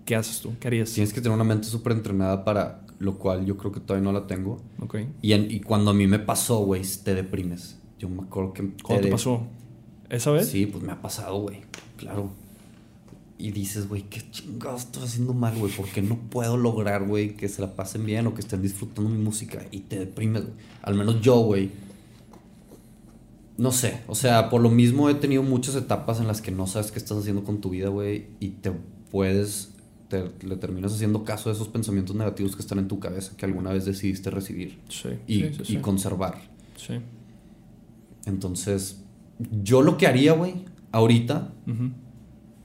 ¿Qué haces tú? ¿Qué harías? Tienes que tener una mente súper entrenada para lo cual yo creo que todavía no la tengo. Ok. Y, en- y cuando a mí me pasó, güey, te deprimes. Yo me acuerdo que... ¿Cuándo te pasó? ¿Esa vez? Sí, pues me ha pasado, güey. Claro. Y dices, güey, qué chingados estoy haciendo mal, güey. ¿Por qué no puedo lograr, güey, que se la pasen bien o que estén disfrutando mi música? Y te deprimes, güey. Al menos yo, güey. No sé. O sea, por lo mismo he tenido muchas etapas en las que no sabes qué estás haciendo con tu vida, güey. Y te puedes. Te, le terminas haciendo caso a esos pensamientos negativos que están en tu cabeza que alguna vez decidiste recibir Sí. y, sí, sí, y conservar. Sí. Entonces, yo lo que haría, güey, ahorita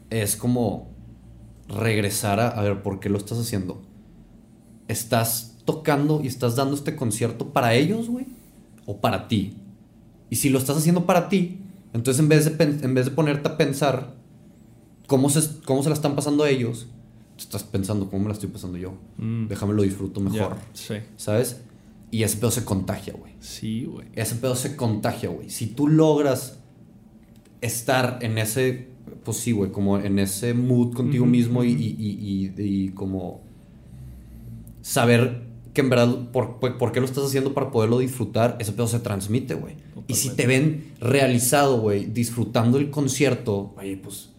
es como regresar a, a ver, ¿por qué lo estás haciendo? ¿Estás tocando y estás dando este concierto para ellos, güey? ¿O para ti? Y si lo estás haciendo para ti, entonces en vez de, en vez de ponerte a pensar cómo se, cómo se la están pasando a ellos, estás pensando cómo me la estoy pasando yo. Mm. Déjame lo disfruto mejor, Sí. ¿sabes? Y ese pedo se contagia, güey. Sí, güey. Ese pedo se contagia, güey. Si tú logras estar en ese, pues sí, güey, como en ese mood contigo mismo y- y- y- y como saber que en verdad, por, por- por qué lo estás haciendo para poderlo disfrutar, ese pedo se transmite, güey. Y si te ven realizado, güey, disfrutando el concierto, oye, pues,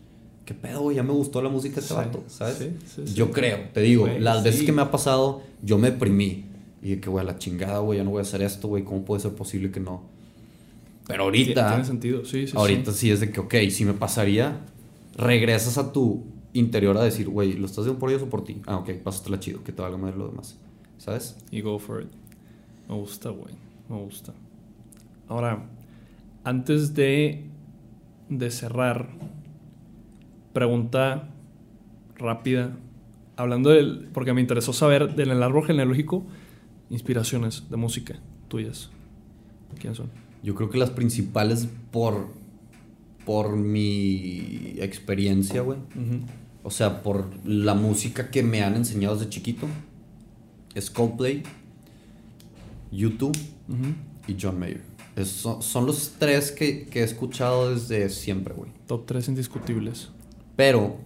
¿qué pedo, güey? Ya me gustó la música de este Sí, vato, ¿sabes? sí, sí, sí. Yo creo, te digo, las veces que me ha pasado, yo me deprimí. Y de que, güey, la chingada, güey, ya no voy a hacer esto, güey, ¿cómo puede ser posible que no? Pero ahorita, Tiene sentido, sí, sí. ahorita sí. es de que, ok, si me pasaría, regresas a tu interior a decir, güey, ¿lo estás haciendo por ellos o por ti? Ah, ok, pásatela chido, que te valga más lo demás, ¿sabes? Y go for it. Me gusta, güey. Me gusta. Ahora, antes de, de cerrar, pregunta rápida. Hablando del. Porque me interesó saber del árbol genealógico, inspiraciones de música tuyas. ¿Quiénes son? Yo creo que las principales por, por mi experiencia, güey. O sea, por la música que me han enseñado desde chiquito. Es Coldplay, YouTube y John Mayer. Es- son, son los tres que, que he escuchado desde siempre, güey. Top 3 indiscutibles. Pero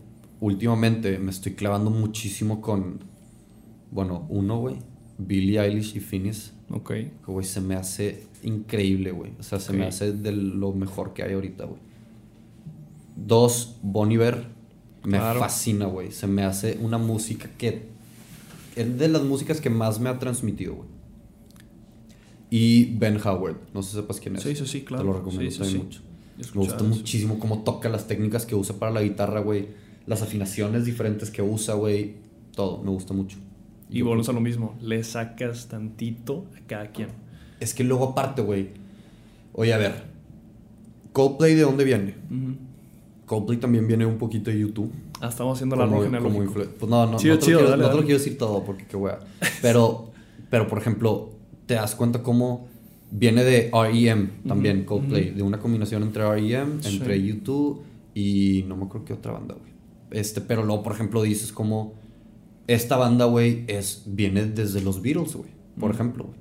últimamente me estoy clavando muchísimo con, bueno, uno, güey, Billie Eilish y Phineas. Ok. Que, güey, se me hace increíble, güey. O sea, se me hace de lo mejor que hay ahorita, güey. Dos, Bon Iver. Me Claro. fascina, güey. Se me hace una música que... Es de las músicas que más me ha transmitido, güey. Y Ben Howard. No sé si sepas quién es. Sí, sí, sí, claro. Te lo recomiendo Sí, sí, también sí. mucho. Me gusta eso. muchísimo cómo toca las técnicas que usa para la guitarra, güey. Las afinaciones diferentes que usa, güey. Todo, me gusta mucho. Y Yo volvemos a lo mismo. Le sacas tantito a cada quien. Es que luego aparte, güey. Oye, a ver. Coldplay, ¿de dónde viene? Ujú. Coldplay también viene un poquito de YouTube. Ah, estamos haciendo la influ- Pues no, no, Chido, no, te, chido, lo quiero, dale, no te lo quiero decir todo porque qué wea. Pero, pero, por ejemplo, te das cuenta cómo viene de R.E.M. también, Ujú, Coldplay. ujú. De una combinación entre R.E.M., Sí. entre YouTube y no me acuerdo qué otra banda, güey. Este, pero luego, por ejemplo, dices como esta banda, güey, es, viene desde los Beatles, güey, por Ujú. ejemplo, güey.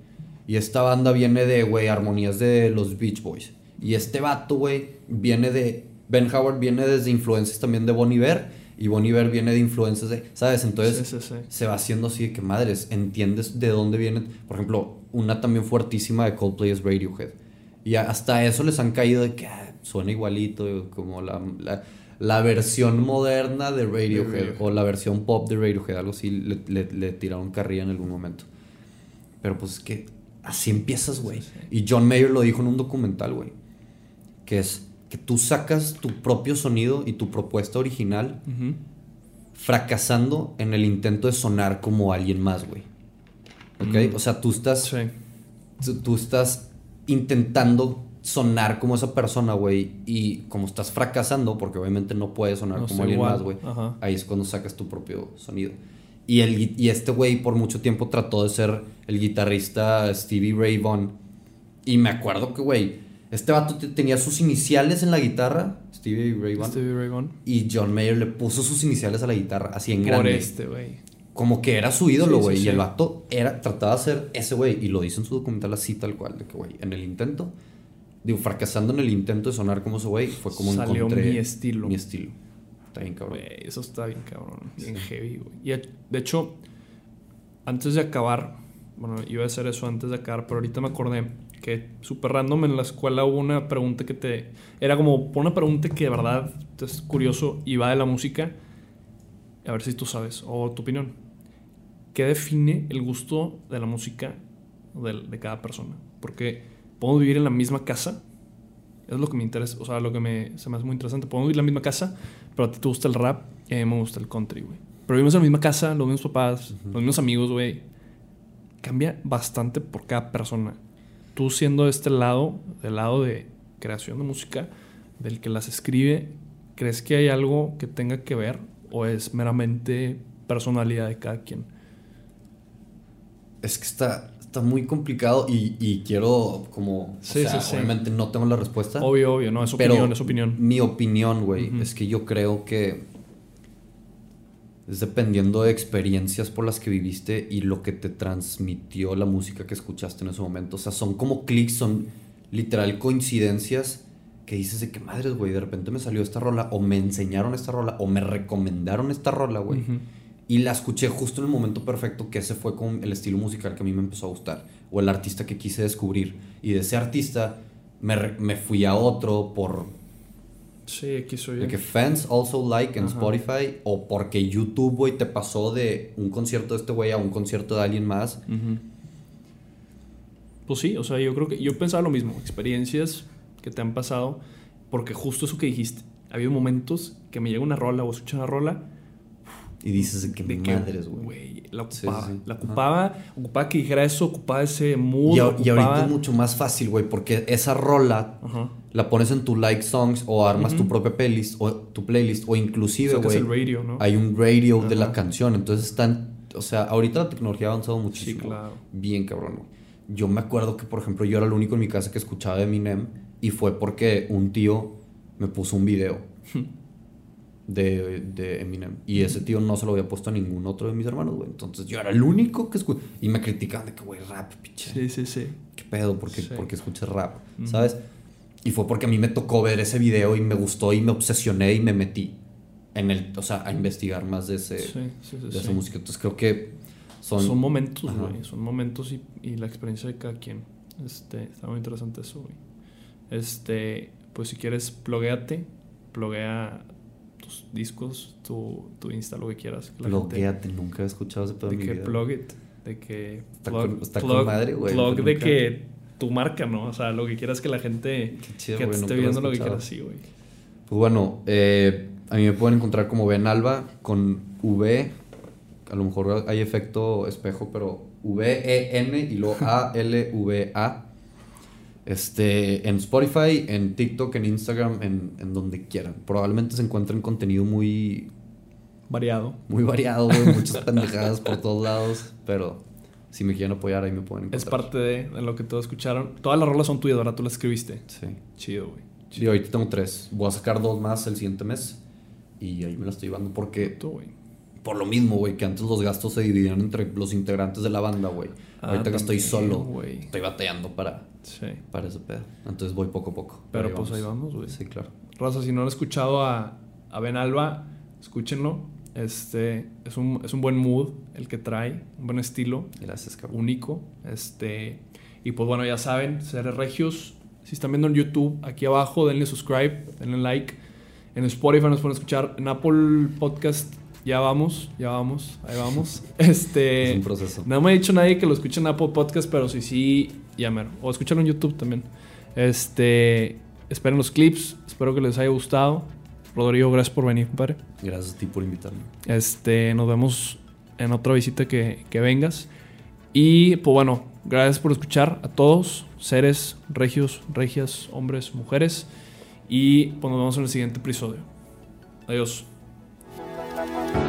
Y esta banda viene de, güey, armonías de los Beach Boys. Y este vato, güey, viene de. Ben Howard viene desde influencias también de Bon Iver. Y Bon Iver viene de influencias de. ¿Sabes? Entonces Sí, sí, sí. se va haciendo así de que madres, entiendes de dónde vienen. Por ejemplo, una también fuertísima de Coldplay es Radiohead. Y hasta eso les han caído de que ah, suena igualito, como la, la, la versión moderna de Radiohead, Radiohead. o la versión pop de Radiohead, algo así, le, le, le tiraron carrilla en algún momento. Pero pues es que así empiezas, güey. Y John Mayer lo dijo en un documental, güey. Que es que tú sacas tu propio sonido y tu propuesta original fracasando en el intento de sonar como alguien más, güey. ¿Ok? Mm. O sea, tú estás, Sí. tú, tú estás intentando sonar como esa persona, güey. Y como estás fracasando, porque obviamente no puedes sonar No como alguien igual. más, güey. Ajá. Ahí es cuando sacas tu propio sonido. Y, el, y este güey por mucho tiempo trató de ser el guitarrista Stevie Ray Vaughan. Y me acuerdo que, güey, este vato te- tenía sus iniciales en la guitarra, Stevie Ray Vaughan. Stevie Ray Vaughan. Y John Mayer le puso sus iniciales a la guitarra, así en Por grande. este, güey. Como que era su ídolo, güey. sí, y sí. el vato era, trataba de ser ese güey. Y lo dice en su documental así tal cual. De que, güey, en el intento, digo, fracasando en el intento de sonar como ese güey, fue como Salió encontré mi estilo. Mi estilo. Está bien cabrón. Eso está bien cabrón. Bien heavy, güey. Y de hecho, antes de acabar, bueno, iba a hacer eso antes de acabar, pero ahorita me acordé que súper random en la escuela hubo una pregunta que te... Era como pon una pregunta que de verdad es curioso y va de la música. A ver si tú sabes, o tu opinión. ¿Qué define el gusto de la música de, de cada persona? Porque podemos vivir en la misma casa. Es lo que me interesa, o sea, lo que me, se me hace muy interesante. Podemos vivir en la misma casa, pero a ti te gusta el rap y a mí me gusta el country, güey. Pero vivimos en la misma casa, los mismos papás, los mismos amigos, güey. Cambia bastante por cada persona. Tú siendo de este lado, del lado de creación de música, del que las escribe, ¿crees que hay algo que tenga que ver o es meramente personalidad de cada quien? Es que está, está muy complicado y, y quiero como... Sí, o sea, sí, sí. obviamente no tengo la respuesta. Obvio, obvio, no, es Pero opinión, es opinión. Mi opinión, güey, es que yo creo que es dependiendo de experiencias por las que viviste y lo que te transmitió la música que escuchaste en ese momento. O sea, son como clics, son literal coincidencias que dices de que madres, güey, de repente me salió esta rola o me enseñaron esta rola o me recomendaron esta rola, güey. Y la escuché justo en el momento perfecto que ese fue con el estilo musical que a mí me empezó a gustar. O el artista que quise descubrir. Y de ese artista me, me fui a otro por Sí, aquí soy de que fans also like en. Spotify. O porque YouTube, güey, te pasó de un concierto de este güey a un concierto de alguien más. Pues sí, o sea, yo creo que yo pensaba lo mismo, experiencias que te han pasado, porque justo eso que dijiste, ha habido momentos que me llega una rola o escucho una rola Y dices que de madres, güey. La ocupaba, sí, sí. la Ajá. ocupaba, ocupaba que dijera eso, ocupaba ese mood, Y, a- y ahorita ocupaba- es mucho más fácil, güey, porque esa rola Ajá. la pones en tu like songs o armas tu Ujú. propia playlist o tu playlist o inclusive, güey, el radio, ¿no? hay un radio de la Ajá. canción. Entonces están, o sea, ahorita la tecnología ha avanzado muchísimo. Sí, claro. Bien cabrón. güey. Yo me acuerdo que, por ejemplo, yo era el único en mi casa que escuchaba Eminem y fue porque un tío me puso un video de, de Eminem. Y ese tío no se lo había puesto a ningún otro de mis hermanos, güey. Entonces yo era el único que escuchaba. Y me criticaban de que, güey, rap, pinche. Sí, sí, sí. ¿Qué pedo? ¿Por qué, Sí. por qué escuchas rap? Ujú. ¿Sabes? Y fue porque a mí me tocó ver ese video y me gustó y me obsesioné y me metí en el, o sea, a investigar más de ese, Sí, sí, sí, de esa música. Entonces creo que son, Son, momentos, güey. Son momentos y, y la experiencia de cada quien. Este, está muy interesante eso, güey. Este, pues si quieres, pluguéate. Pluguea tus discos, tu, tu Insta, lo que quieras. Blogueate, nunca he escuchado ese pedo De mi que vida. plug it. De que. Está plug- con- está con plug- madre, güey, plug de nunca- que tu marca, ¿no? O sea, lo que quieras que la gente. Chido, que te esté viendo lo que quieras, sí, güey. Pues bueno, eh, a mí me pueden encontrar como Ben Alba con V. A lo mejor hay efecto espejo, pero V-E-N y luego A-L-V-A. Este, en Spotify, en TikTok, en Instagram, en, en donde quieran. Probablemente se encuentren contenido muy, Variado. muy variado, muchas pendejadas por todos lados. Pero si me quieren apoyar, ahí me pueden encontrar. Es parte de, de lo que todos escucharon. Todas las rolas son tuyas, ahora tú las escribiste. Sí. Chido, güey. Sí, ahorita tengo tres. Voy a sacar dos más el siguiente mes. Y ahí me la estoy llevando porque Tú, güey. Por lo mismo, güey, que antes los gastos se dividían entre los integrantes de la banda, güey. Ah, Ahorita que estoy solo, estoy batallando para, Sí. para ese pedo. Entonces voy poco a poco. Pero pues ahí vamos, güey. Sí, claro. Raza, si no han escuchado a, a Ben Alba, escúchenlo. Este es un, es un buen mood el que trae, un buen estilo, Gracias, cabrón. único. Este, y pues bueno, ya saben, Seres Regios. Si están viendo en YouTube, aquí abajo, denle subscribe, denle like. En Spotify nos pueden escuchar. En Apple Podcast, ya vamos, ya vamos, ahí vamos. Este. Es un proceso. No me ha dicho nadie que lo escuche en Apple Podcast, pero sí, sí, ya mero. O escúchalo en YouTube también. Este, esperen los clips, espero que les haya gustado. Rodrigo, gracias por venir, compadre. Gracias a ti por invitarme. Este, nos vemos en otra visita que, que vengas. Y pues bueno, gracias por escuchar a todos, seres, regios, regias, hombres, mujeres. Y pues nos vemos en el siguiente episodio. Adiós. 嗯